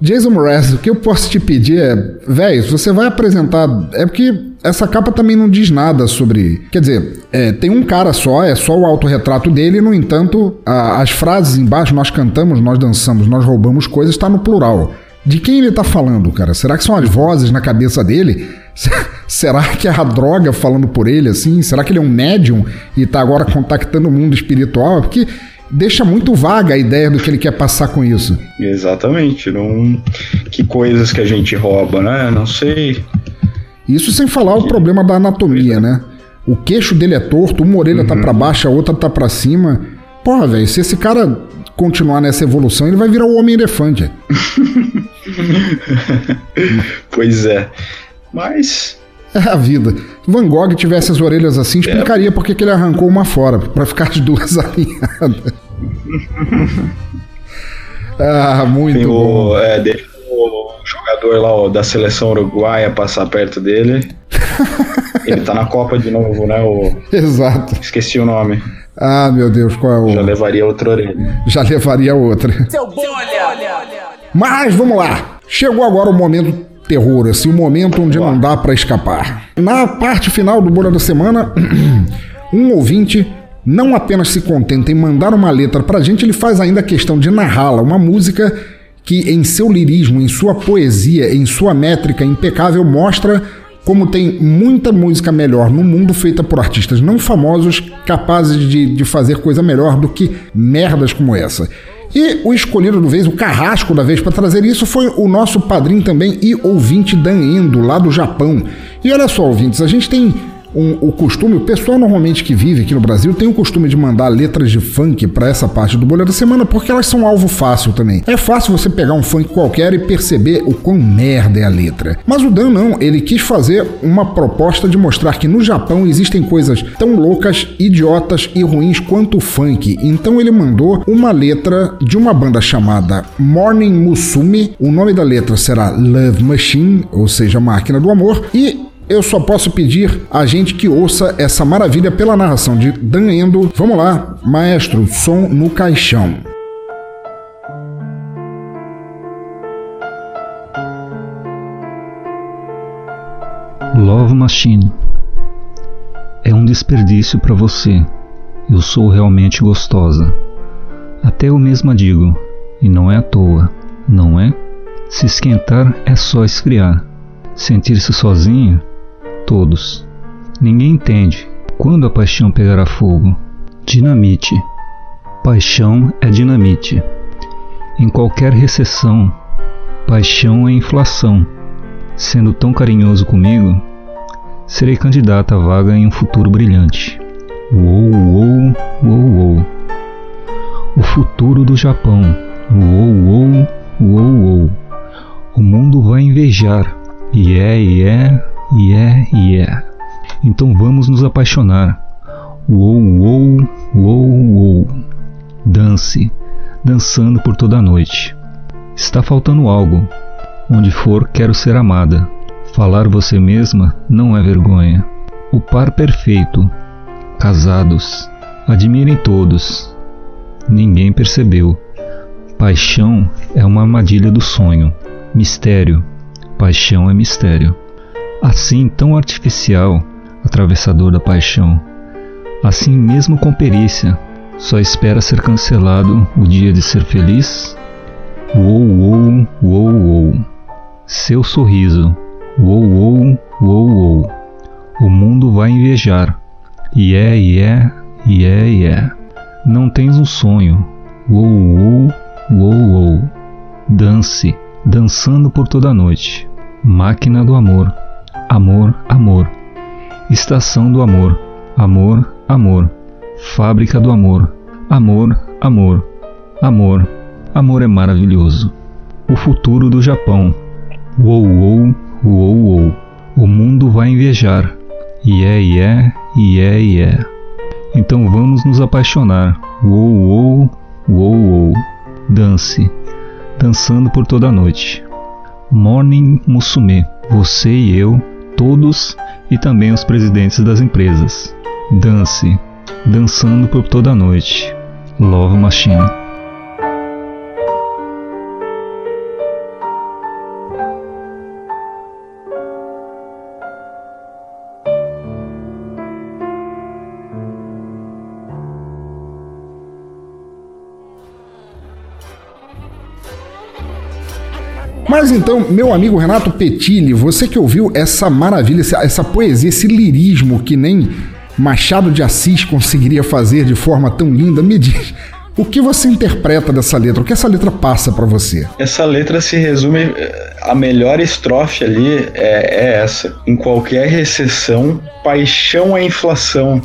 Jason Mraz, o que eu posso te pedir é, velho, você vai apresentar. É porque essa capa também não diz nada sobre. Quer dizer, é, tem um cara só, é só o autorretrato dele, no entanto, a- as frases embaixo, nós cantamos, nós dançamos, nós roubamos coisas, está no plural. De quem ele tá falando, cara? Será que são as vozes na cabeça dele? Será que é a droga falando por ele, assim? Será que ele é um médium e tá agora contactando o mundo espiritual? Porque deixa muito vaga a ideia do que ele quer passar com isso. Exatamente. Não... Que coisas que a gente rouba, né? Não sei. Isso sem falar o problema da anatomia, né? O queixo dele é torto, uma orelha tá pra baixo, a outra tá pra cima. Porra, velho, se esse cara continuar nessa evolução, ele vai virar o Homem-Elefante. pois é. Mas. É a vida. Se Van Gogh tivesse as orelhas assim, explicaria por que que ele arrancou uma fora, pra ficar as duas alinhadas. ah, muito Tem bom. o, é, deixa o jogador lá ó, da seleção uruguaia passar perto dele. Ele tá na Copa de novo, né? O... Exato. Esqueci o nome. Ah, meu Deus, qual é o. Já levaria outra orelha. Já levaria outra. Seu bolha! Mas vamos lá. Chegou agora o momento terror, assim, o momento onde não dá pra escapar. Na parte final do Bolha da Semana, um ouvinte não apenas se contenta em mandar uma letra pra gente, ele faz ainda a questão de narrá-la, uma música que em seu lirismo, em sua poesia, em sua métrica impecável mostra como tem muita música melhor no mundo feita por artistas não famosos capazes de, de fazer coisa melhor do que merdas como essa. E o escolhido do vez, o carrasco da vez para trazer isso foi o nosso padrinho também e ouvinte Dan Endo, lá do Japão. E olha só, ouvintes, a gente tem um- o costume, o pessoal normalmente que vive aqui no Brasil tem o costume de mandar letras de funk para essa parte do Bolha da Semana porque elas são alvo fácil também. É fácil você pegar um funk qualquer e perceber o quão merda é a letra. Mas o Dan não, ele quis fazer uma proposta de mostrar que no Japão existem coisas tão loucas, idiotas e ruins quanto o funk. Então ele mandou uma letra de uma banda chamada Morning Musume. O nome da letra será Love Machine, ou seja, Máquina do Amor, e eu só posso pedir a gente que ouça essa maravilha pela narração de Dan Endo. Vamos lá, maestro, som no caixão. Love Machine. É um desperdício para você. Eu sou realmente gostosa. Até eu mesma digo, e não é à toa, não é? Se esquentar é só esfriar. Sentir-se sozinha? Todos. Ninguém entende. Quando a paixão pegará fogo? Dinamite. Paixão é dinamite. Em qualquer recessão, paixão é inflação. Sendo tão carinhoso comigo, serei candidata à vaga em um futuro brilhante. Uou, uou, uou, uou. O futuro do Japão. Uou, uou, uou, uou. O mundo vai invejar. E é, e é, é, e é. Então vamos nos apaixonar. Uou, uou, uou, uou. Dance, dançando por toda a noite. Está faltando algo. Onde for, quero ser amada. Falar você mesma não é vergonha. O par perfeito. Casados. Admirem todos. Ninguém percebeu. Paixão é uma armadilha do sonho. Mistério. Paixão é mistério. Assim, tão artificial, atravessador da paixão. Assim mesmo com perícia, só espera ser cancelado o dia de ser feliz? Uou, uou, uou, uou. Seu sorriso. Uou, uou, uou, uou. O mundo vai invejar. E é, e é, e é, e é. Não tens um sonho. Uou, uou, uou, uou. Dance, dançando por toda a noite. Máquina do amor. Amor, amor. Estação do amor. Amor, amor. Fábrica do amor. Amor, amor. Amor. Amor é maravilhoso. O futuro do Japão. Uou, uou, uou, uou. O mundo vai invejar. E é, e é, e é, e é. Então vamos nos apaixonar. Uou, uou, uou, uou. Dance. Dançando por toda a noite. Morning Musume. Você e eu, todos e também os presidentes das empresas. Dance. Dançando por toda a noite. Love Machine. Mas então, meu amigo Renato Petilli, você que ouviu essa maravilha, essa, poesia, esse lirismo que nem Machado de Assis conseguiria fazer de forma tão linda, me diz. O que você interpreta dessa letra? O que essa letra passa para você? Essa letra se resume. A melhor estrofe ali é, é essa. Em qualquer recessão, paixão é inflação.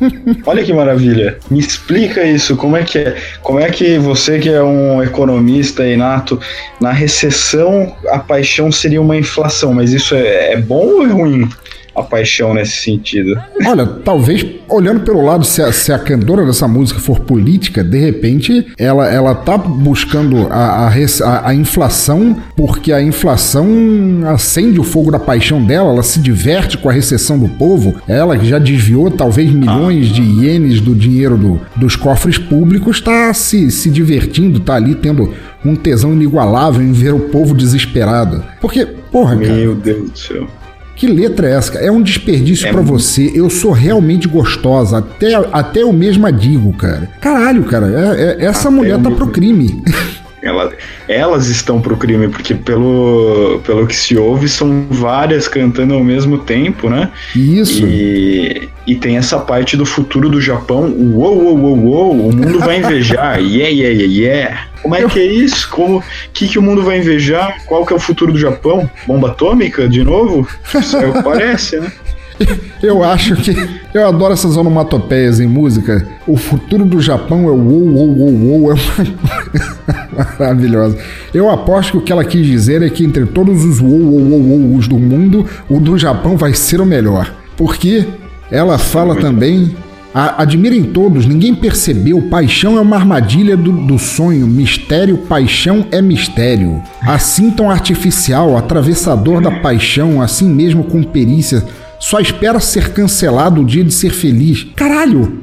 Olha que maravilha. Me explica isso. Como é que é? Como é que você, que é um economista inato, na recessão a paixão seria uma inflação? Mas isso é, é bom ou é ruim? A paixão nesse sentido. Olha, talvez olhando pelo lado, se a, se a cantora dessa música for política, de repente ela, ela tá buscando a, a, a, inflação, porque a inflação acende o fogo da paixão dela, ela se diverte com a recessão do povo, ela que já desviou talvez milhões de ienes do dinheiro do, dos cofres públicos, está se, se divertindo, tá ali tendo um tesão inigualável em ver o povo desesperado. Porque, porra, Meu cara. Meu Deus do céu. Que letra é essa? É um desperdício é para você. Eu sou realmente gostosa. Até, até eu mesma digo, cara. Caralho, cara. É, é, essa até mulher tá pro crime. Ela, elas estão pro crime, porque pelo, pelo que se ouve, são várias cantando ao mesmo tempo, né? Isso. E, e tem essa parte do futuro do Japão. Uou, uou, uou, uou, o mundo vai invejar. yeah, yeah, yeah, yeah. Como é que é isso? Como que, que o mundo vai invejar? Qual que é o futuro do Japão? Bomba atômica, de novo? Isso é o que parece, né? Eu acho que. Eu adoro essas onomatopeias em música. O futuro do Japão é o ou, ou, ou, ou. É maravilhosa. Eu aposto que o que ela quis dizer é que entre todos os ou, ou, ou, ou do mundo, o do Japão vai ser o melhor. Porque ela fala também. A, admirem todos, ninguém percebeu. Paixão é uma armadilha do, do sonho. Mistério, paixão é mistério. Assim tão artificial, atravessador da paixão, assim mesmo com perícia só espera ser cancelado o dia de ser feliz. Caralho!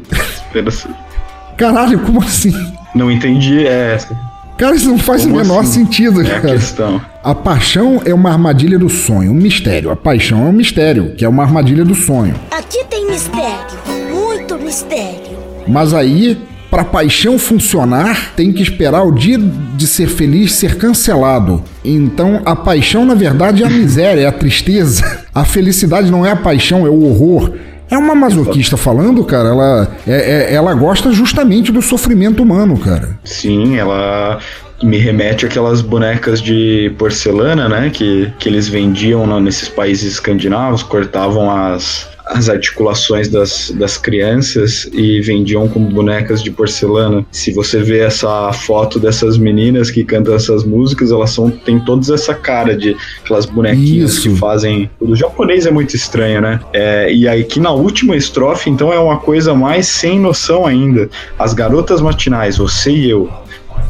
Caralho, como assim? Não entendi essa. Cara, isso não faz como o menor assim? sentido, é cara. A questão. A paixão é uma armadilha do sonho, um mistério. A paixão é um mistério, que é uma armadilha do sonho. Aqui tem mistério, muito mistério. Mas aí para paixão funcionar, tem que esperar o dia de ser feliz ser cancelado. Então, a paixão, na verdade, é a miséria, é a tristeza. A felicidade não é a paixão, é o horror. É uma masoquista falando, cara. Ela, é, é, ela gosta justamente do sofrimento humano, cara. Sim, ela me remete àquelas bonecas de porcelana, né? Que, que eles vendiam nesses países escandinavos, cortavam as, as articulações das, das crianças e vendiam como bonecas de porcelana. Se você vê essa foto dessas meninas que cantam essas músicas, elas são têm todas essa cara de aquelas bonequinhas Isso. que fazem. O japonês é muito estranho, né? É, e aí que na última estrofe, então é uma coisa mais sem noção ainda. As garotas matinais, você e eu,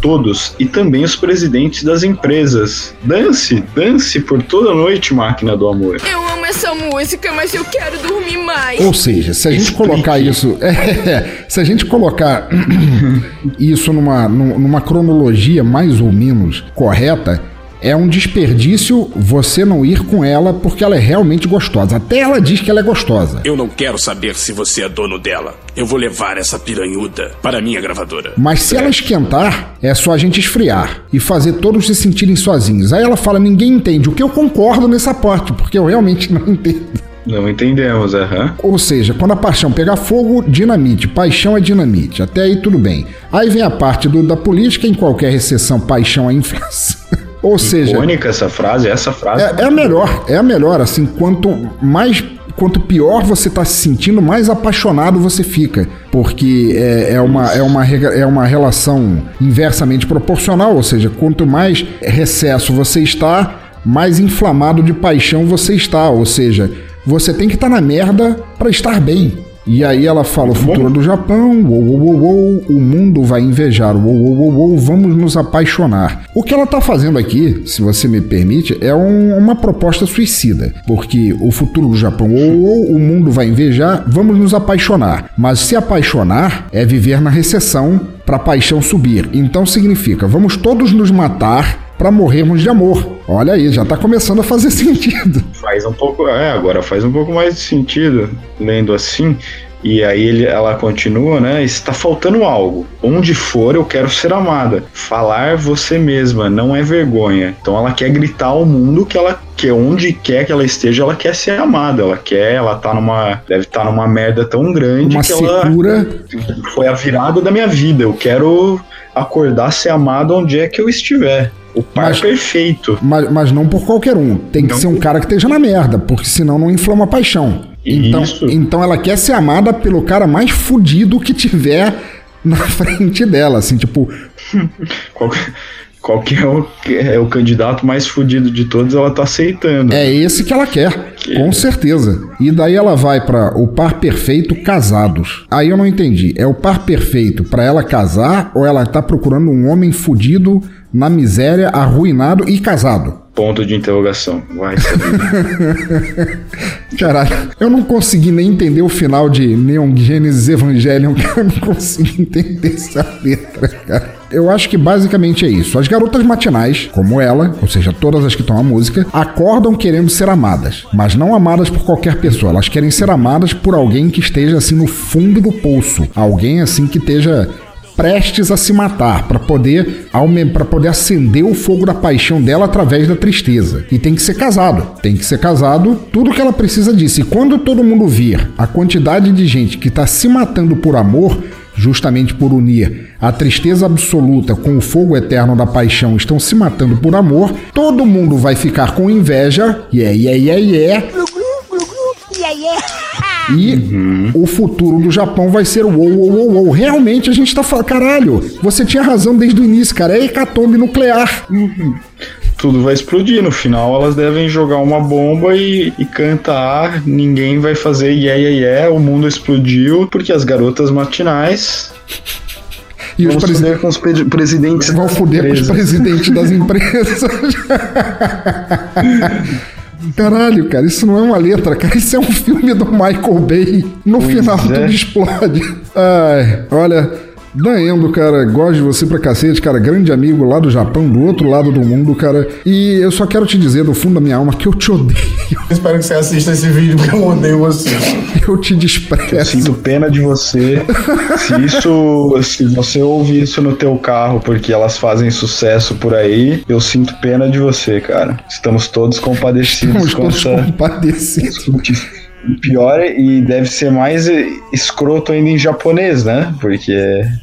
todos e também os presidentes das empresas. Dance, dance por toda noite, máquina do amor. Eu amo essa música, mas eu quero dormir mais. Ou seja, se a gente colocar isso. é, se a gente colocar isso numa, nu- numa cronologia mais ou menos correta, é um desperdício você não ir com ela porque ela é realmente gostosa. Até ela diz que ela é gostosa. Eu não quero saber se você é dono dela. Eu vou levar essa piranhuda para a minha gravadora. Mas se ela esquentar, é só a gente esfriar e fazer todos se sentirem sozinhos. Aí ela fala: ninguém entende. O que eu concordo nessa parte, porque eu realmente não entendo. Não entendemos, aham. Ou seja, quando a paixão pegar fogo, dinamite. Paixão é dinamite. Até aí tudo bem. Aí vem a parte do- da política, em qualquer recessão, paixão é inflação. Ou seja, Icônica essa frase, essa frase. é, é a melhor, é a melhor. Assim, quanto mais. Quanto pior você tá se sentindo, mais apaixonado você fica. Porque é, é uma, é, uma, é uma relação inversamente proporcional. Ou seja, quanto mais recesso você está, mais inflamado de paixão você está. Ou seja, você tem que estar na merda para estar bem. E aí ela fala o futuro do Japão, uou, uou, uou, uou, o mundo vai invejar, uou, uou, uou, uou, vamos nos apaixonar. O que ela tá fazendo aqui, se você me permite, é um- uma proposta suicida, porque o futuro do Japão, uou, uou, o mundo vai invejar, vamos nos apaixonar. Mas se apaixonar é viver na recessão para paixão subir. Então significa, vamos todos nos matar para morrermos de amor. Olha aí, já tá começando a fazer sentido. Faz um pouco, é, agora faz um pouco mais de sentido lendo assim. E aí ele, ela continua, né? Está faltando algo. Onde for, eu quero ser amada. Falar você mesma não é vergonha. Então ela quer gritar ao mundo que ela que onde quer que ela esteja, ela quer ser amada. Ela quer, ela tá numa, deve estar numa merda tão grande Uma que ela secura. foi a virada da minha vida. Eu quero acordar ser amado onde é que eu estiver. O par perfeito. Mas, mas não por qualquer um. Tem que ser um cara que esteja na merda, porque senão não inflama a paixão. Então, então ela quer ser amada pelo cara mais fudido que tiver na frente dela, assim, tipo. Qual, qual que é o, que é o candidato mais fudido de todos, ela tá aceitando. É esse que ela quer, com certeza. E daí ela vai pra o par perfeito casados. Aí eu não entendi. É o par perfeito pra ela casar ou ela tá procurando um homem fudido, na miséria, arruinado e casado? Ponto de interrogação. Vai saber. Caralho, eu não consegui nem entender o final de Neon Genesis Evangelion, cara. Eu não consegui entender essa letra, cara. Eu acho que basicamente é isso. As garotas matinais, como ela, ou seja, todas as que estão na música, acordam querendo ser amadas, mas não amadas por qualquer pessoa. Elas querem ser amadas por alguém que esteja assim no fundo do poço, alguém assim que esteja prestes a se matar para poder para poder acender o fogo da paixão dela através da tristeza. E tem que ser casado. Tem que ser casado, tudo que ela precisa disso. E quando todo mundo vir a quantidade de gente que está se matando por amor, justamente por unir a tristeza absoluta com o fogo eterno da paixão, estão se matando por amor, todo mundo vai ficar com inveja. Yeah, yeah, yeah, yeah. Yeah, yeah. E o futuro do Japão vai ser uou, uou, uou, uou. Realmente a gente tá falando. Caralho, você tinha razão desde o início, cara. É hecatombe nuclear. Tudo vai explodir. No final, elas devem jogar uma bomba e, e cantar. Ninguém vai fazer yeah, yeah, yeah. O mundo explodiu porque as garotas matinais. E os vão presi- foder com os pre- presidentes. Vão foder com os presidentes das empresas. Caralho, cara, isso não é uma letra, cara. Isso é um filme do Michael Bay. No Pois final é. tudo explode. Ai, olha. Danendo, cara, gosto de você pra cacete, cara. Grande amigo lá do Japão, do outro lado do mundo, cara. E eu só quero te dizer do fundo da minha alma que eu te odeio. Espero que você assista esse vídeo porque eu odeio você. Eu te desprezo. Eu sinto pena de você. Se isso, se você ouve isso no teu carro porque elas fazem sucesso por aí, eu sinto pena de você, cara. Estamos todos compadecidos Estamos com todos essa. compadecidos. Pior e deve ser mais escroto ainda em japonês, né? Porque.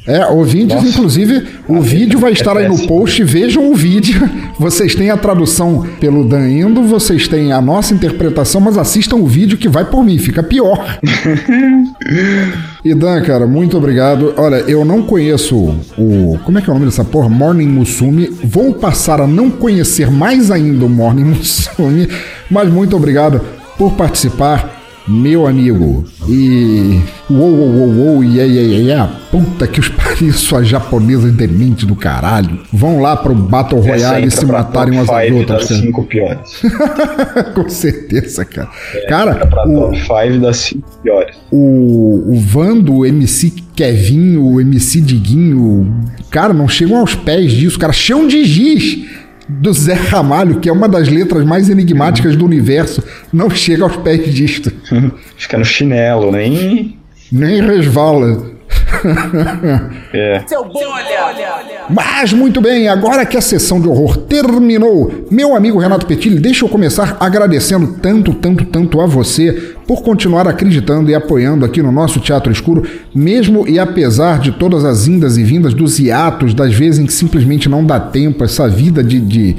É, ouvintes, Nossa. inclusive, o vídeo vai estar é aí no post. Vejam o vídeo. Vocês têm a tradução pelo Dan Indo, vocês têm a nossa interpretação, mas assistam o vídeo que vai por mim, fica pior. e Dan, cara, muito obrigado. Olha, eu não conheço o. Como é que é o nome dessa porra? Morning Musume. Vou passar a não conhecer mais ainda o Morning Musume, mas muito obrigado por participar meu amigo. E. Uou, uou, uou, uou, yeah, yeah, yeah, Puta que os pariu, suas japonesas demente do caralho. Vão lá pro Battle Royale e se matarem umas às outras. Das cinco piores. Com certeza, cara. É, cara, o, top 5 das cinco piores. O, o Vando, o MC Kevin, o MC Diguinho, cara, não chegam aos pés disso, cara. Chão de giz do Zé Ramalho, que é uma das letras mais enigmáticas do universo, não chega aos pés disto. Fica no chinelo, nem. Nem resvala. É. Seu bolha! Mas muito bem, agora que a sessão de horror terminou, meu amigo Renato Petilli, deixa eu começar agradecendo tanto, tanto, tanto a você por continuar acreditando e apoiando aqui no nosso Teatro Escuro, mesmo e apesar de todas as indas e vindas dos hiatos, das vezes em que simplesmente não dá tempo, essa vida de, de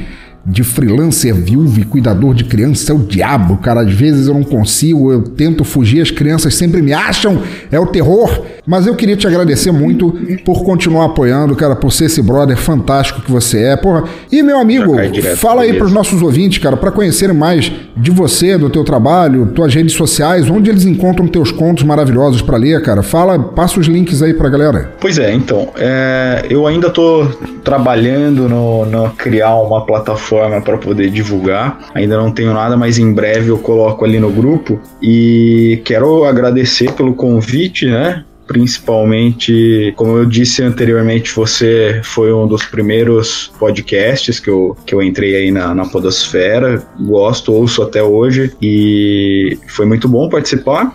de freelancer viúvo e cuidador de criança é o diabo, cara. Às vezes eu não consigo, eu tento fugir, as crianças sempre me acham, é o terror. Mas eu queria te agradecer muito por continuar apoiando, cara, por ser esse brother fantástico que você é, porra. E meu amigo, fala aí pros nossos ouvintes, cara, para conhecerem mais de você, do teu trabalho, tuas redes sociais, onde eles encontram teus contos maravilhosos para ler, cara. Fala, passa os links aí pra galera. Pois é, então, é, eu ainda tô trabalhando no, no criar uma plataforma para poder divulgar. Ainda não tenho nada, mas em breve eu coloco ali no grupo. E quero agradecer pelo convite, né? principalmente, como eu disse anteriormente, você foi um dos primeiros podcasts que eu, que eu entrei aí na, na Podosfera. Gosto, ouço até hoje e foi muito bom participar.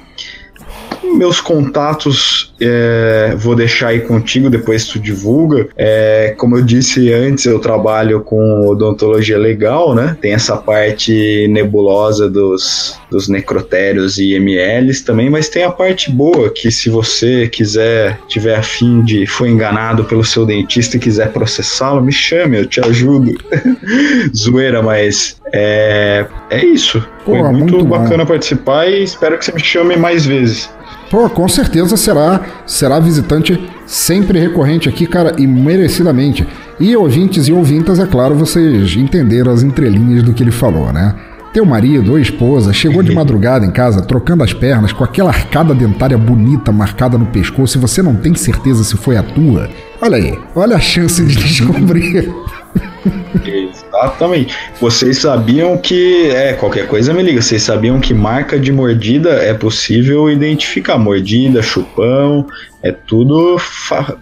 Meus contatos é, vou deixar aí contigo, depois tu divulga. É, como eu disse antes, eu trabalho com odontologia legal, né? Tem essa parte nebulosa dos, dos necrotérios e MLs também, mas tem a parte boa que se você quiser, tiver afim de, foi enganado pelo seu dentista e quiser processá-lo, me chame, eu te ajudo. Zoeira, mas é, é isso. Foi Pô, muito, muito bacana participar e espero que você me chame mais vezes. Pô, com certeza será, será visitante sempre recorrente aqui, cara, e merecidamente. E ouvintes e ouvintas, é claro, vocês entenderam as entrelinhas do que ele falou, né? Teu marido ou esposa chegou de madrugada em casa, trocando as pernas, com aquela arcada dentária bonita marcada no pescoço e você não tem certeza se foi a tua. Olha aí, olha a chance de descobrir. Exatamente. Vocês sabiam que. É, qualquer coisa me liga. Vocês sabiam que marca de mordida é possível identificar. Mordida, chupão, é tudo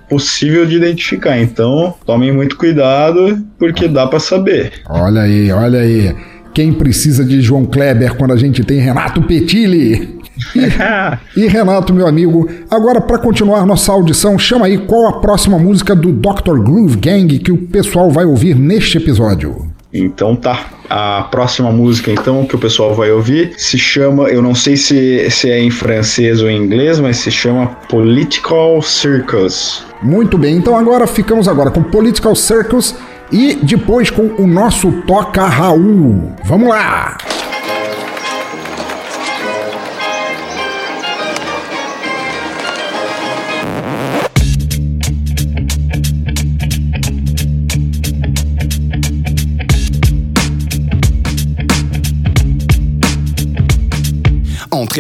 possível de identificar. Então, tomem muito cuidado, porque dá para saber. Olha aí, olha aí. Quem precisa de João Kleber quando a gente tem Renato Petilli? e Renato, meu amigo, agora para continuar nossa audição, chama aí qual a próxima música do Dr. Groove Gang que o pessoal vai ouvir neste episódio. Então tá, a próxima música então que o pessoal vai ouvir se chama, eu não sei se, se é em francês ou em inglês, mas se chama Political Circus. Muito bem, então agora ficamos agora com Political Circus e depois com o nosso Toca Raul. Vamos lá!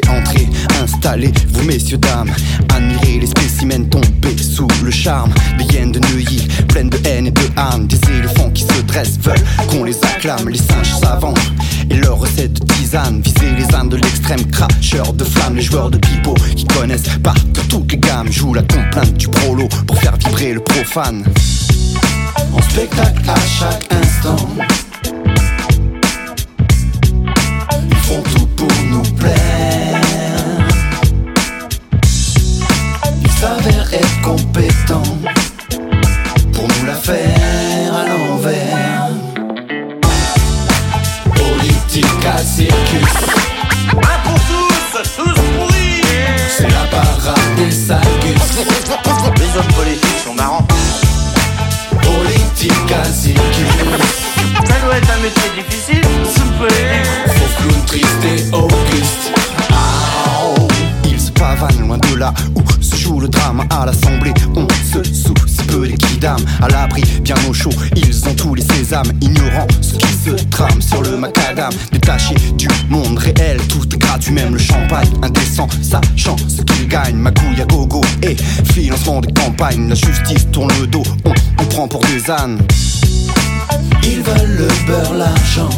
Entrez, installez-vous messieurs, dames. Admirez les spécimens tombés sous le charme Des hyènes de Neuilly, pleines de haine et de âme Des éléphants qui se dressent, veulent qu'on les acclame Les singes savants. Et leurs recettes de tisane Visez les âmes de l'extrême cracheur de flammes. Les joueurs de pipeau qui connaissent par toutes les gammes Jouent la complainte du prolo pour faire vibrer le profane. En spectacle à chaque instant compétent pour nous la faire à l'envers. Politique à circus. Un pour tous, tous pourris. C'est la parade des salgus. Les hommes politiques sont marrants. Politique à circus. Ça doit être un métier difficile, super. Faux clown triste et auguste. Ah. Oh. Ils se pavanent loin de là le drame à l'assemblée. On se soucie peu des kidam à l'abri, bien au chaud. Ils ont tous les sésames, ignorant ce qui se trame sur le macadam. Détachés du monde réel, tout est gratuit, même le champagne. Indécent, sachant ce qu'ils gagnent. Magouille à gogo et financement des campagnes. La justice tourne le dos, on, on prend pour des ânes. Ils veulent le beurre, l'argent.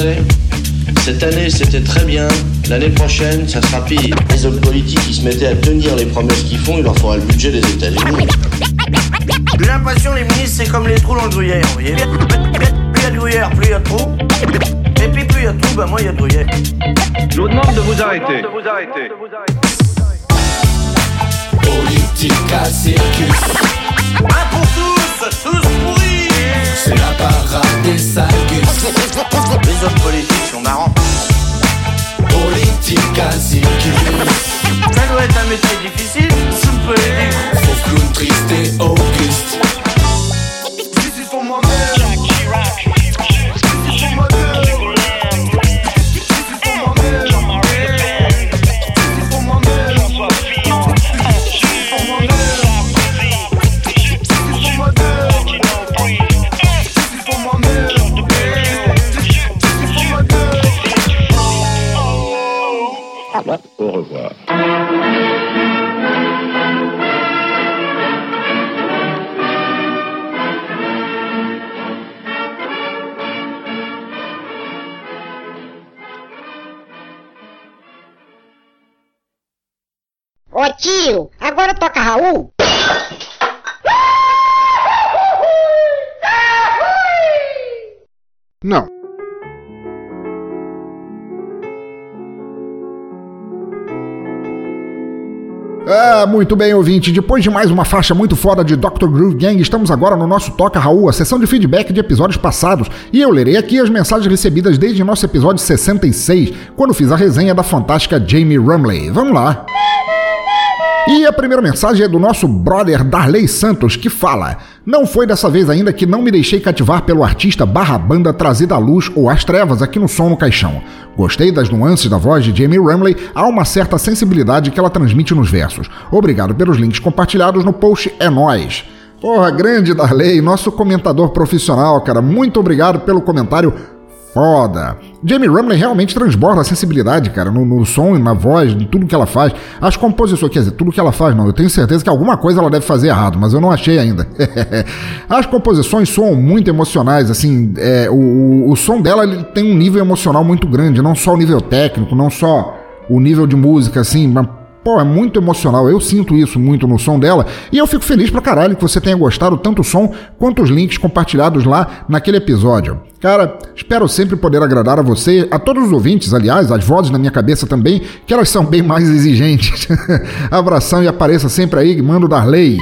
Français, cette année c'était très bien, l'année prochaine ça sera pire. Les hommes politiques ils se mettaient à tenir les promesses qu'ils font, il leur faudra le budget des États-Unis. L'impression les ministres c'est comme les trous dans le gruyère, vous voyez. Plus il y a de gruyère, plus il y a de trous. Et puis plus il y a de trous, bah moins il y a de gruyère. Je vous demande de vous arrêter. Politique à circus. Un pour tous, tous pourris. C'est la parade des salgus. Les hommes politiques sont marrants. Politique à circus. Ça doit être un métier difficile, super. Faux clown triste et auguste. Muito bem, ouvinte. Depois de mais uma faixa muito foda de Dr. Groove Gang, estamos agora no nosso Toca Raul, a sessão de feedback de episódios passados. E eu lerei aqui as mensagens recebidas desde nosso episódio 66, quando fiz a resenha da fantástica Jamie Rumley. Vamos lá. E a primeira mensagem é do nosso brother Darley Santos, que fala: Não foi dessa vez ainda que não me deixei cativar pelo artista barra banda trazida à luz ou às trevas aqui no Som no Caixão. Gostei das nuances da voz de Jamie Ramley, há uma certa sensibilidade que ela transmite nos versos. Obrigado pelos links compartilhados no post, é nóis! Porra, grande Darley, nosso comentador profissional, cara, muito obrigado pelo comentário foda. Jamie Rumley realmente transborda a sensibilidade, cara, no, no som, na voz, em tudo que ela faz. As composições, quer dizer, tudo que ela faz, não. Eu tenho certeza que alguma coisa ela deve fazer errado, mas eu não achei ainda. As composições soam muito emocionais, assim, é, o, o, o som dela ele tem um nível emocional muito grande, não só o nível técnico, não só o nível de música, assim, mas Pô, é muito emocional, eu sinto isso muito no som dela e eu fico feliz pra caralho que você tenha gostado tanto o som quanto os links compartilhados lá naquele episódio. Cara, espero sempre poder agradar a você, a todos os ouvintes, aliás, as vozes na minha cabeça também, que elas são bem mais exigentes. Abração e apareça sempre aí, mando Darley.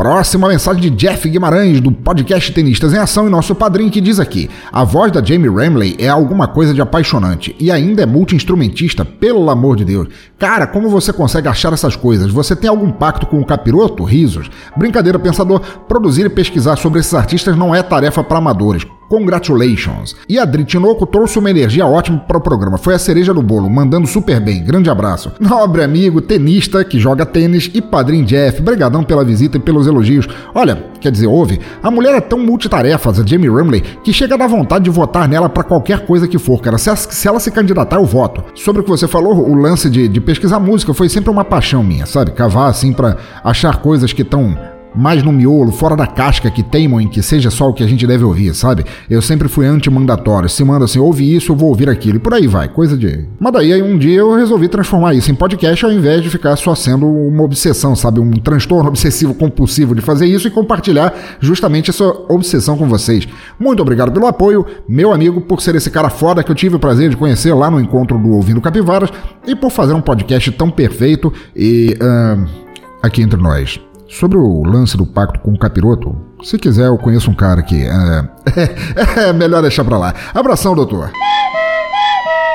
Próxima mensagem de Jeff Guimarães, do podcast Tenistas em Ação, e nosso padrinho, que diz aqui: A voz da Jamie Ramley é alguma coisa de apaixonante e ainda é multi-instrumentista, pelo amor de Deus. Cara, como você consegue achar essas coisas? Você tem algum pacto com o capiroto? Risos. Brincadeira, pensador. Produzir e pesquisar sobre esses artistas não é tarefa para amadores. Congratulations! E a Dri Tinoco trouxe uma energia ótima para o programa. Foi a cereja do bolo, mandando super bem. Grande abraço. Nobre amigo, tenista que joga tênis e padrinho Jeff. Brigadão pela visita e pelos elogios. Olha, quer dizer, ouve, a mulher é tão multitarefas, a Jamie Rumley, que chega a dar vontade de votar nela para qualquer coisa que for, cara. Se ela, se ela se candidatar, eu voto. Sobre o que você falou, o lance de, de pesquisar música foi sempre uma paixão minha, sabe? Cavar assim para achar coisas que estão mais no miolo, fora da casca, que teimam em que seja só o que a gente deve ouvir, sabe? Eu sempre fui anti-mandatório. Se manda assim, ouve isso, eu vou ouvir aquilo. E por aí vai, coisa de. Mas daí aí um dia eu resolvi transformar isso em podcast ao invés de ficar só sendo uma obsessão, sabe? Um transtorno obsessivo compulsivo de fazer isso e compartilhar justamente essa obsessão com vocês. Muito obrigado pelo apoio, meu amigo, por ser esse cara foda que eu tive o prazer de conhecer lá no encontro do Ouvindo Capivaras e por fazer um podcast tão perfeito e. Uh, aqui entre nós. Sobre o lance do pacto com o capiroto, se quiser, eu conheço um cara que. É, é melhor deixar pra lá. Abração, doutor.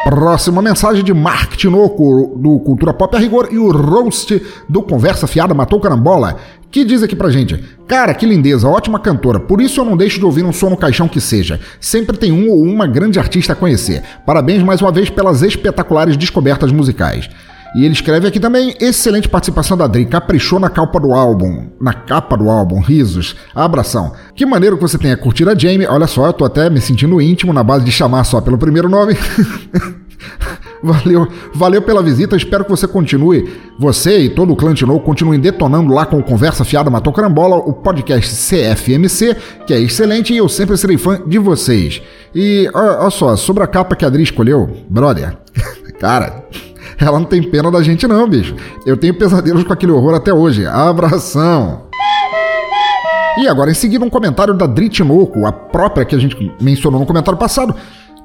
Próxima mensagem de Mark Tinoco, do Cultura Pop a Rigor, e o Roast do Conversa Fiada Matou Carambola, que diz aqui pra gente: Cara, que lindeza, ótima cantora, por isso eu não deixo de ouvir um som no caixão que seja. Sempre tem um ou uma grande artista a conhecer. Parabéns mais uma vez pelas espetaculares descobertas musicais. E ele escreve aqui também, excelente participação da Dri, caprichou na capa do álbum, na capa do álbum, risos, abração. Que maneiro que você tenha curtido a Jamie, olha só, eu tô até me sentindo íntimo na base de chamar só pelo primeiro nome. Valeu, valeu pela visita. Espero que você continue, você e todo o clã Tino continuem detonando lá com o Conversa Fiada Matou Carambola, o podcast CFMC, que é excelente e eu sempre serei fã de vocês. E olha só, sobre a capa que a Adri escolheu, brother, cara, ela não tem pena da gente, não, bicho. Eu tenho pesadelos com aquele horror até hoje. Abração! E agora, em seguida, um comentário da Dritinoco, a própria que a gente mencionou no comentário passado,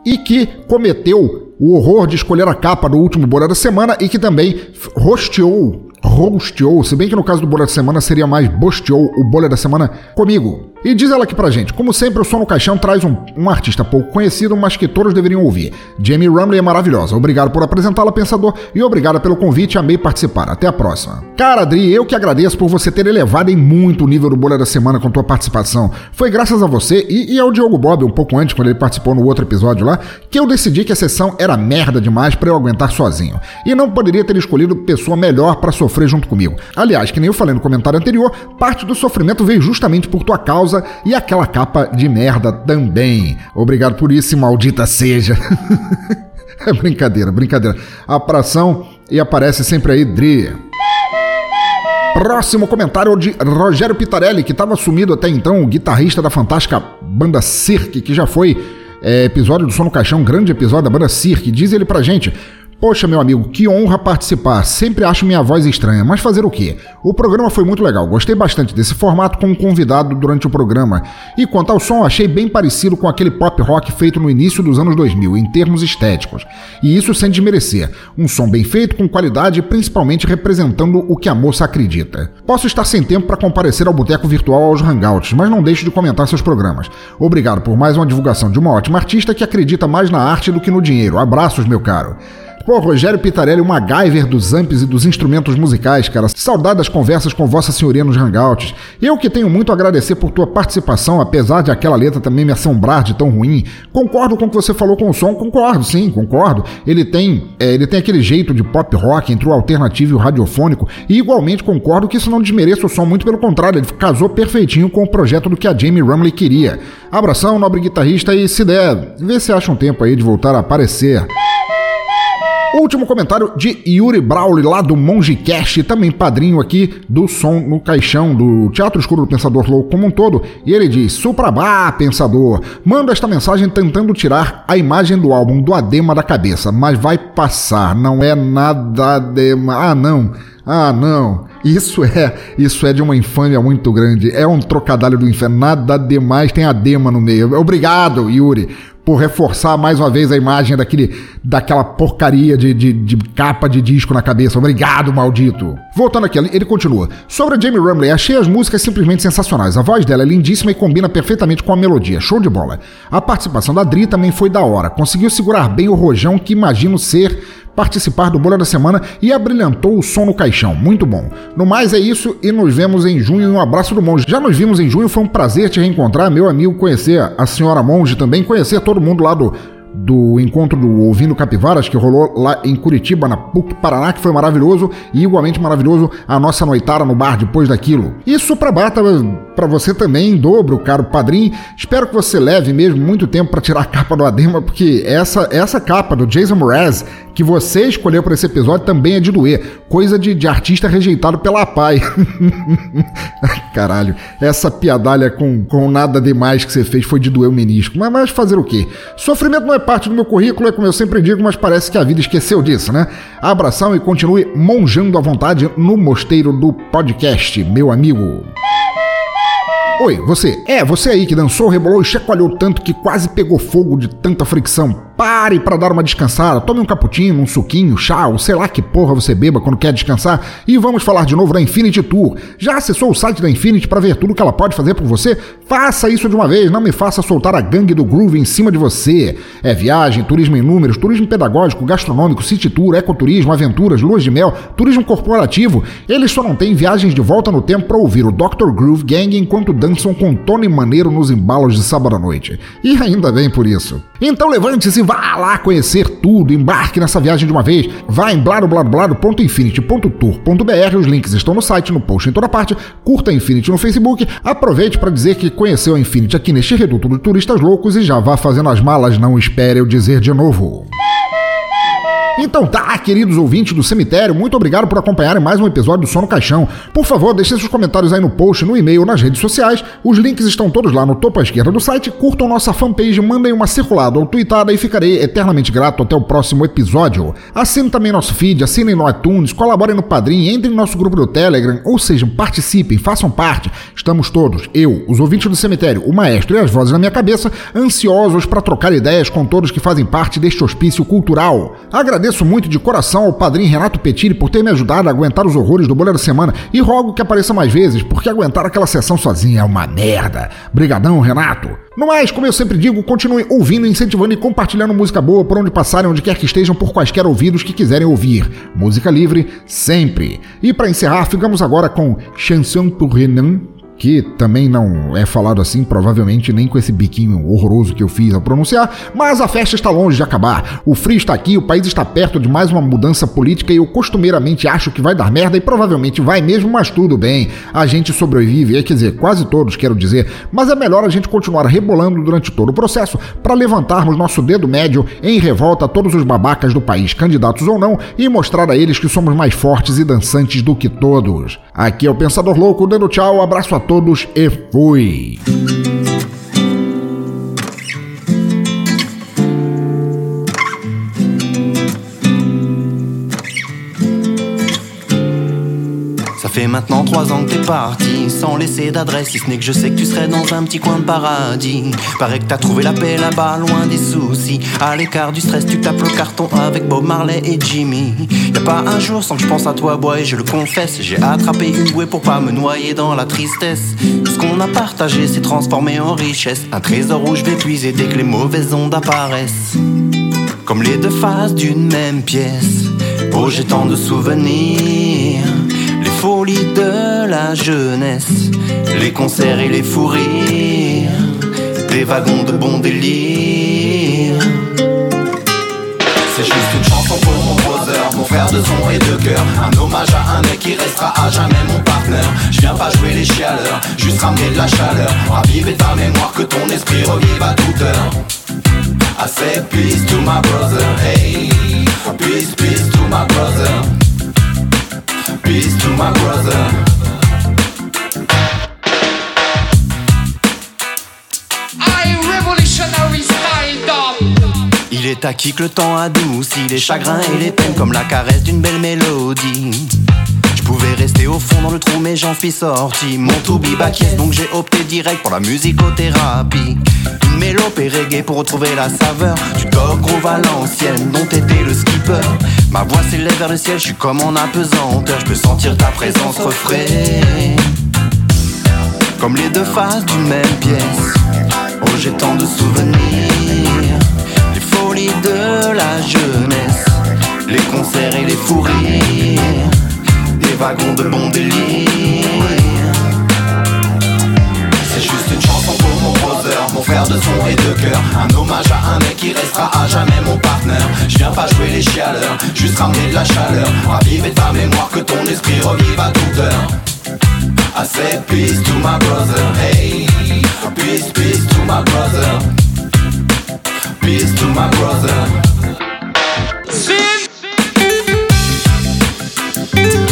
e que cometeu o horror de escolher a capa do último Bora da Semana e que também rosteou, rosteou, se bem que no caso do Bora da Semana seria mais bosteou o Bolha da Semana comigo. E diz ela aqui pra gente: como sempre, o Som no Caixão traz um, um artista pouco conhecido, mas que todos deveriam ouvir. Jamie Rumley é maravilhosa. Obrigado por apresentá-la, pensador, e obrigada pelo convite. Amei participar. Até a próxima. Cara, Adri, eu que agradeço por você ter elevado em muito o nível do Bolha da Semana com tua participação. Foi graças a você e, e ao Diogo Bob, um pouco antes, quando ele participou no outro episódio lá, que eu decidi que a sessão era merda demais para eu aguentar sozinho. E não poderia ter escolhido pessoa melhor para sofrer junto comigo. Aliás, que nem eu falei no comentário anterior, parte do sofrimento veio justamente por tua causa e aquela capa de merda também. Obrigado por isso, maldita seja. é brincadeira, brincadeira. A pração e aparece sempre aí, Dri. Próximo comentário de Rogério Pitarelli, que estava sumido até então, o guitarrista da fantástica banda Cirque, que já foi é, episódio do Som no Caixão, grande episódio da banda Cirque. Diz ele pra gente: Poxa, meu amigo, que honra participar. Sempre acho minha voz estranha, mas fazer o quê? O programa foi muito legal. Gostei bastante desse formato com um convidado durante o programa. E quanto ao som, achei bem parecido com aquele pop rock feito no início dos anos 2000, em termos estéticos. E isso sem desmerecer. Um som bem feito, com qualidade e principalmente representando o que a moça acredita. Posso estar sem tempo para comparecer ao boteco virtual aos Hangouts, mas não deixe de comentar seus programas. Obrigado por mais uma divulgação de uma ótima artista que acredita mais na arte do que no dinheiro. Abraços, meu caro. Pô, Rogério Pitarelli, o MacGyver dos amps e dos instrumentos musicais, cara. Saudade das conversas com Vossa Senhoria nos Hangouts. Eu que tenho muito a agradecer por tua participação, apesar de aquela letra também me assombrar de tão ruim. Concordo com o que você falou com o som, concordo, sim, concordo. Ele tem, é, ele tem aquele jeito de pop rock entre o alternativo e o radiofônico, e igualmente concordo que isso não desmereça o som, muito pelo contrário, ele casou perfeitinho com o projeto do que a Jamie Rumley queria. Abração, nobre guitarrista, e se der, vê se acha um tempo aí de voltar a aparecer. Último comentário de Yuri Brawley, lá do Monge também padrinho aqui do Som no Caixão, do Teatro Escuro do Pensador Louco como um todo. E ele diz: Suprabá, pensador, mando esta mensagem tentando tirar a imagem do álbum do Adema da cabeça, mas vai passar, não é nada Adema. Ah, não. Ah, não. Isso é, isso é de uma infâmia muito grande. É um trocadilho do inferno. Nada demais tem adema no meio. Obrigado, Yuri por reforçar mais uma vez a imagem daquele, daquela porcaria de, de, de, capa de disco na cabeça. Obrigado, maldito. Voltando aqui, ele continua. Sobre a Jamie Rumley, achei as músicas simplesmente sensacionais. A voz dela é lindíssima e combina perfeitamente com a melodia. Show de bola. A participação da Dri também foi da hora. Conseguiu segurar bem o rojão que imagino ser participar do Bolha da Semana e abrilhantou o som no caixão. Muito bom. No mais é isso e nos vemos em junho. Um abraço do Monge. Já nos vimos em junho, foi um prazer te reencontrar, meu amigo, conhecer a senhora Monge também, conhecer todo mundo lá do do encontro do Ouvindo Capivaras, que rolou lá em Curitiba, na PUC Paraná, que foi maravilhoso, e igualmente maravilhoso a nossa noitada no bar depois daquilo. E Suprabata, pra você também, em dobro, caro padrinho. Espero que você leve mesmo muito tempo pra tirar a capa do Adema, porque essa, essa capa do Jason Mraz que você escolheu para esse episódio também é de doer. Coisa de, de artista rejeitado pela PAI. Caralho, essa piadalha com, com nada demais que você fez foi de doer o menisco. Mas, mas fazer o quê? Sofrimento não é parte do meu currículo, é como eu sempre digo, mas parece que a vida esqueceu disso, né? Abração e continue monjando à vontade no mosteiro do podcast, meu amigo. Oi, você. É, você aí que dançou, rebolou e chacoalhou tanto que quase pegou fogo de tanta fricção. Pare para dar uma descansada, tome um cappuccino, um suquinho, chá, ou sei lá que porra você beba quando quer descansar e vamos falar de novo da Infinity Tour. Já acessou o site da Infinity para ver tudo que ela pode fazer por você? Faça isso de uma vez, não me faça soltar a gangue do groove em cima de você. É viagem, turismo em números, turismo pedagógico, gastronômico, city tour, ecoturismo, aventuras, luas de mel, turismo corporativo. Eles só não têm viagens de volta no tempo para ouvir o Dr. Groove Gang enquanto dançam com Tony Maneiro nos embalos de sábado à noite. E ainda bem por isso. Então levante-se Vá lá conhecer tudo, embarque nessa viagem de uma vez. Vá em bladobladoblado.infinity.tour.br, os links estão no site, no post em toda parte. Curta a Infinity no Facebook, aproveite para dizer que conheceu a Infinity aqui neste reduto de turistas loucos e já vá fazendo as malas, não espere eu dizer de novo. Então tá, queridos ouvintes do cemitério, muito obrigado por acompanharem mais um episódio do Sono Caixão. Por favor, deixem seus comentários aí no post, no e-mail, nas redes sociais. Os links estão todos lá no topo à esquerda do site. Curtam nossa fanpage, mandem uma circulada ou tweetada e ficarei eternamente grato até o próximo episódio. Assinem também nosso feed, assinem no iTunes, colaborem no Padrim, entrem no nosso grupo do Telegram, ou seja, participem, façam parte. Estamos todos, eu, os ouvintes do cemitério, o maestro e as vozes na minha cabeça, ansiosos para trocar ideias com todos que fazem parte deste hospício cultural. Agradeço Agradeço muito de coração ao padrinho Renato Petiri por ter me ajudado a aguentar os horrores do da Semana e rogo que apareça mais vezes, porque aguentar aquela sessão sozinho é uma merda. Brigadão, Renato. No mais, como eu sempre digo, continue ouvindo, incentivando e compartilhando música boa por onde passarem, onde quer que estejam, por quaisquer ouvidos que quiserem ouvir. Música livre, sempre. E para encerrar, ficamos agora com Chanson pour Renan, que também não é falado assim, provavelmente nem com esse biquinho horroroso que eu fiz ao pronunciar, mas a festa está longe de acabar. O frio está aqui, o país está perto de mais uma mudança política e eu costumeiramente acho que vai dar merda e provavelmente vai mesmo, mas tudo bem. A gente sobrevive, quer dizer, quase todos, quero dizer, mas é melhor a gente continuar rebolando durante todo o processo para levantarmos nosso dedo médio em revolta a todos os babacas do país, candidatos ou não, e mostrar a eles que somos mais fortes e dançantes do que todos. Aqui é o Pensador Louco, dando tchau, abraço a todos e fui! Fait maintenant trois ans que t'es parti, sans laisser d'adresse, si ce n'est que je sais que tu serais dans un petit coin de paradis. Paraît que t'as trouvé la paix là-bas, loin des soucis. À l'écart du stress, tu tapes le carton avec Bob Marley et Jimmy. Y a pas un jour sans que je pense à toi, boy, je le confesse. J'ai attrapé une bouée pour pas me noyer dans la tristesse. Ce qu'on a partagé s'est transformé en richesse. Un trésor où je vais puiser dès que les mauvaises ondes apparaissent. Comme les deux faces d'une même pièce. Oh, j'ai tant de souvenirs. Jeunesse, les concerts et les fous rires, des wagons de bon délire. C'est juste une chanson pour mon brother, mon frère de son et de cœur. Un hommage à un mec qui restera à jamais mon partenaire. Je viens pas jouer les chialeurs, juste ramener de la chaleur. Raviver ta mémoire, que ton esprit revive à toute heure. I say peace to my brother, hey. Peace, peace to my brother. Peace to my brother. Acquis que le temps adoucit les chagrins et les peines comme la caresse d'une belle mélodie. Je pouvais rester au fond dans le trou mais j'en suis sorti. Mon to be back yes donc j'ai opté direct pour la musicothérapie. Une mélopée reggae pour retrouver la saveur Du groove à l'ancienne dont t'étais le skipper. Ma voix s'élève vers le ciel, je suis comme en apesanteur. Je peux sentir ta présence refrain. Comme les deux faces d'une même pièce. Oh j'ai tant de souvenirs Les de la jeunesse Les concerts et les fous des wagons de bon délire. C'est juste une chanson pour mon brother, mon frère de son et de cœur. Un hommage à un mec qui restera à jamais mon partenaire. Je viens pas jouer les chialeurs, juste ramener de la chaleur. Raviver ta mémoire, que ton esprit revive à toute heure. I said peace to my brother, hey. Peace, peace to my brother. Peace to my brother. Sin. Are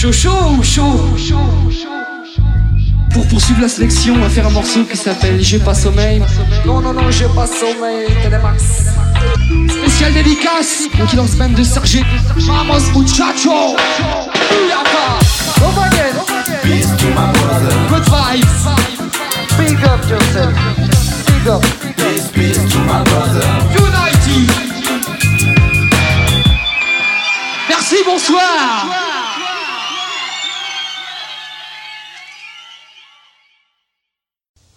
Chaud chaud ou chaud Pour poursuivre la sélection, on va faire un morceau qui s'appelle J'ai pas sommeil. Non, non, non, j'ai pas sommeil, Telemax. Spécial dédicace, donc il lance même de Sergé. Vamos muchacho! Yapa! Over again! Peace to my brother. Good vibes! Big up yourself! Big up! Peace, peace to my brother. United! Merci, bonsoir!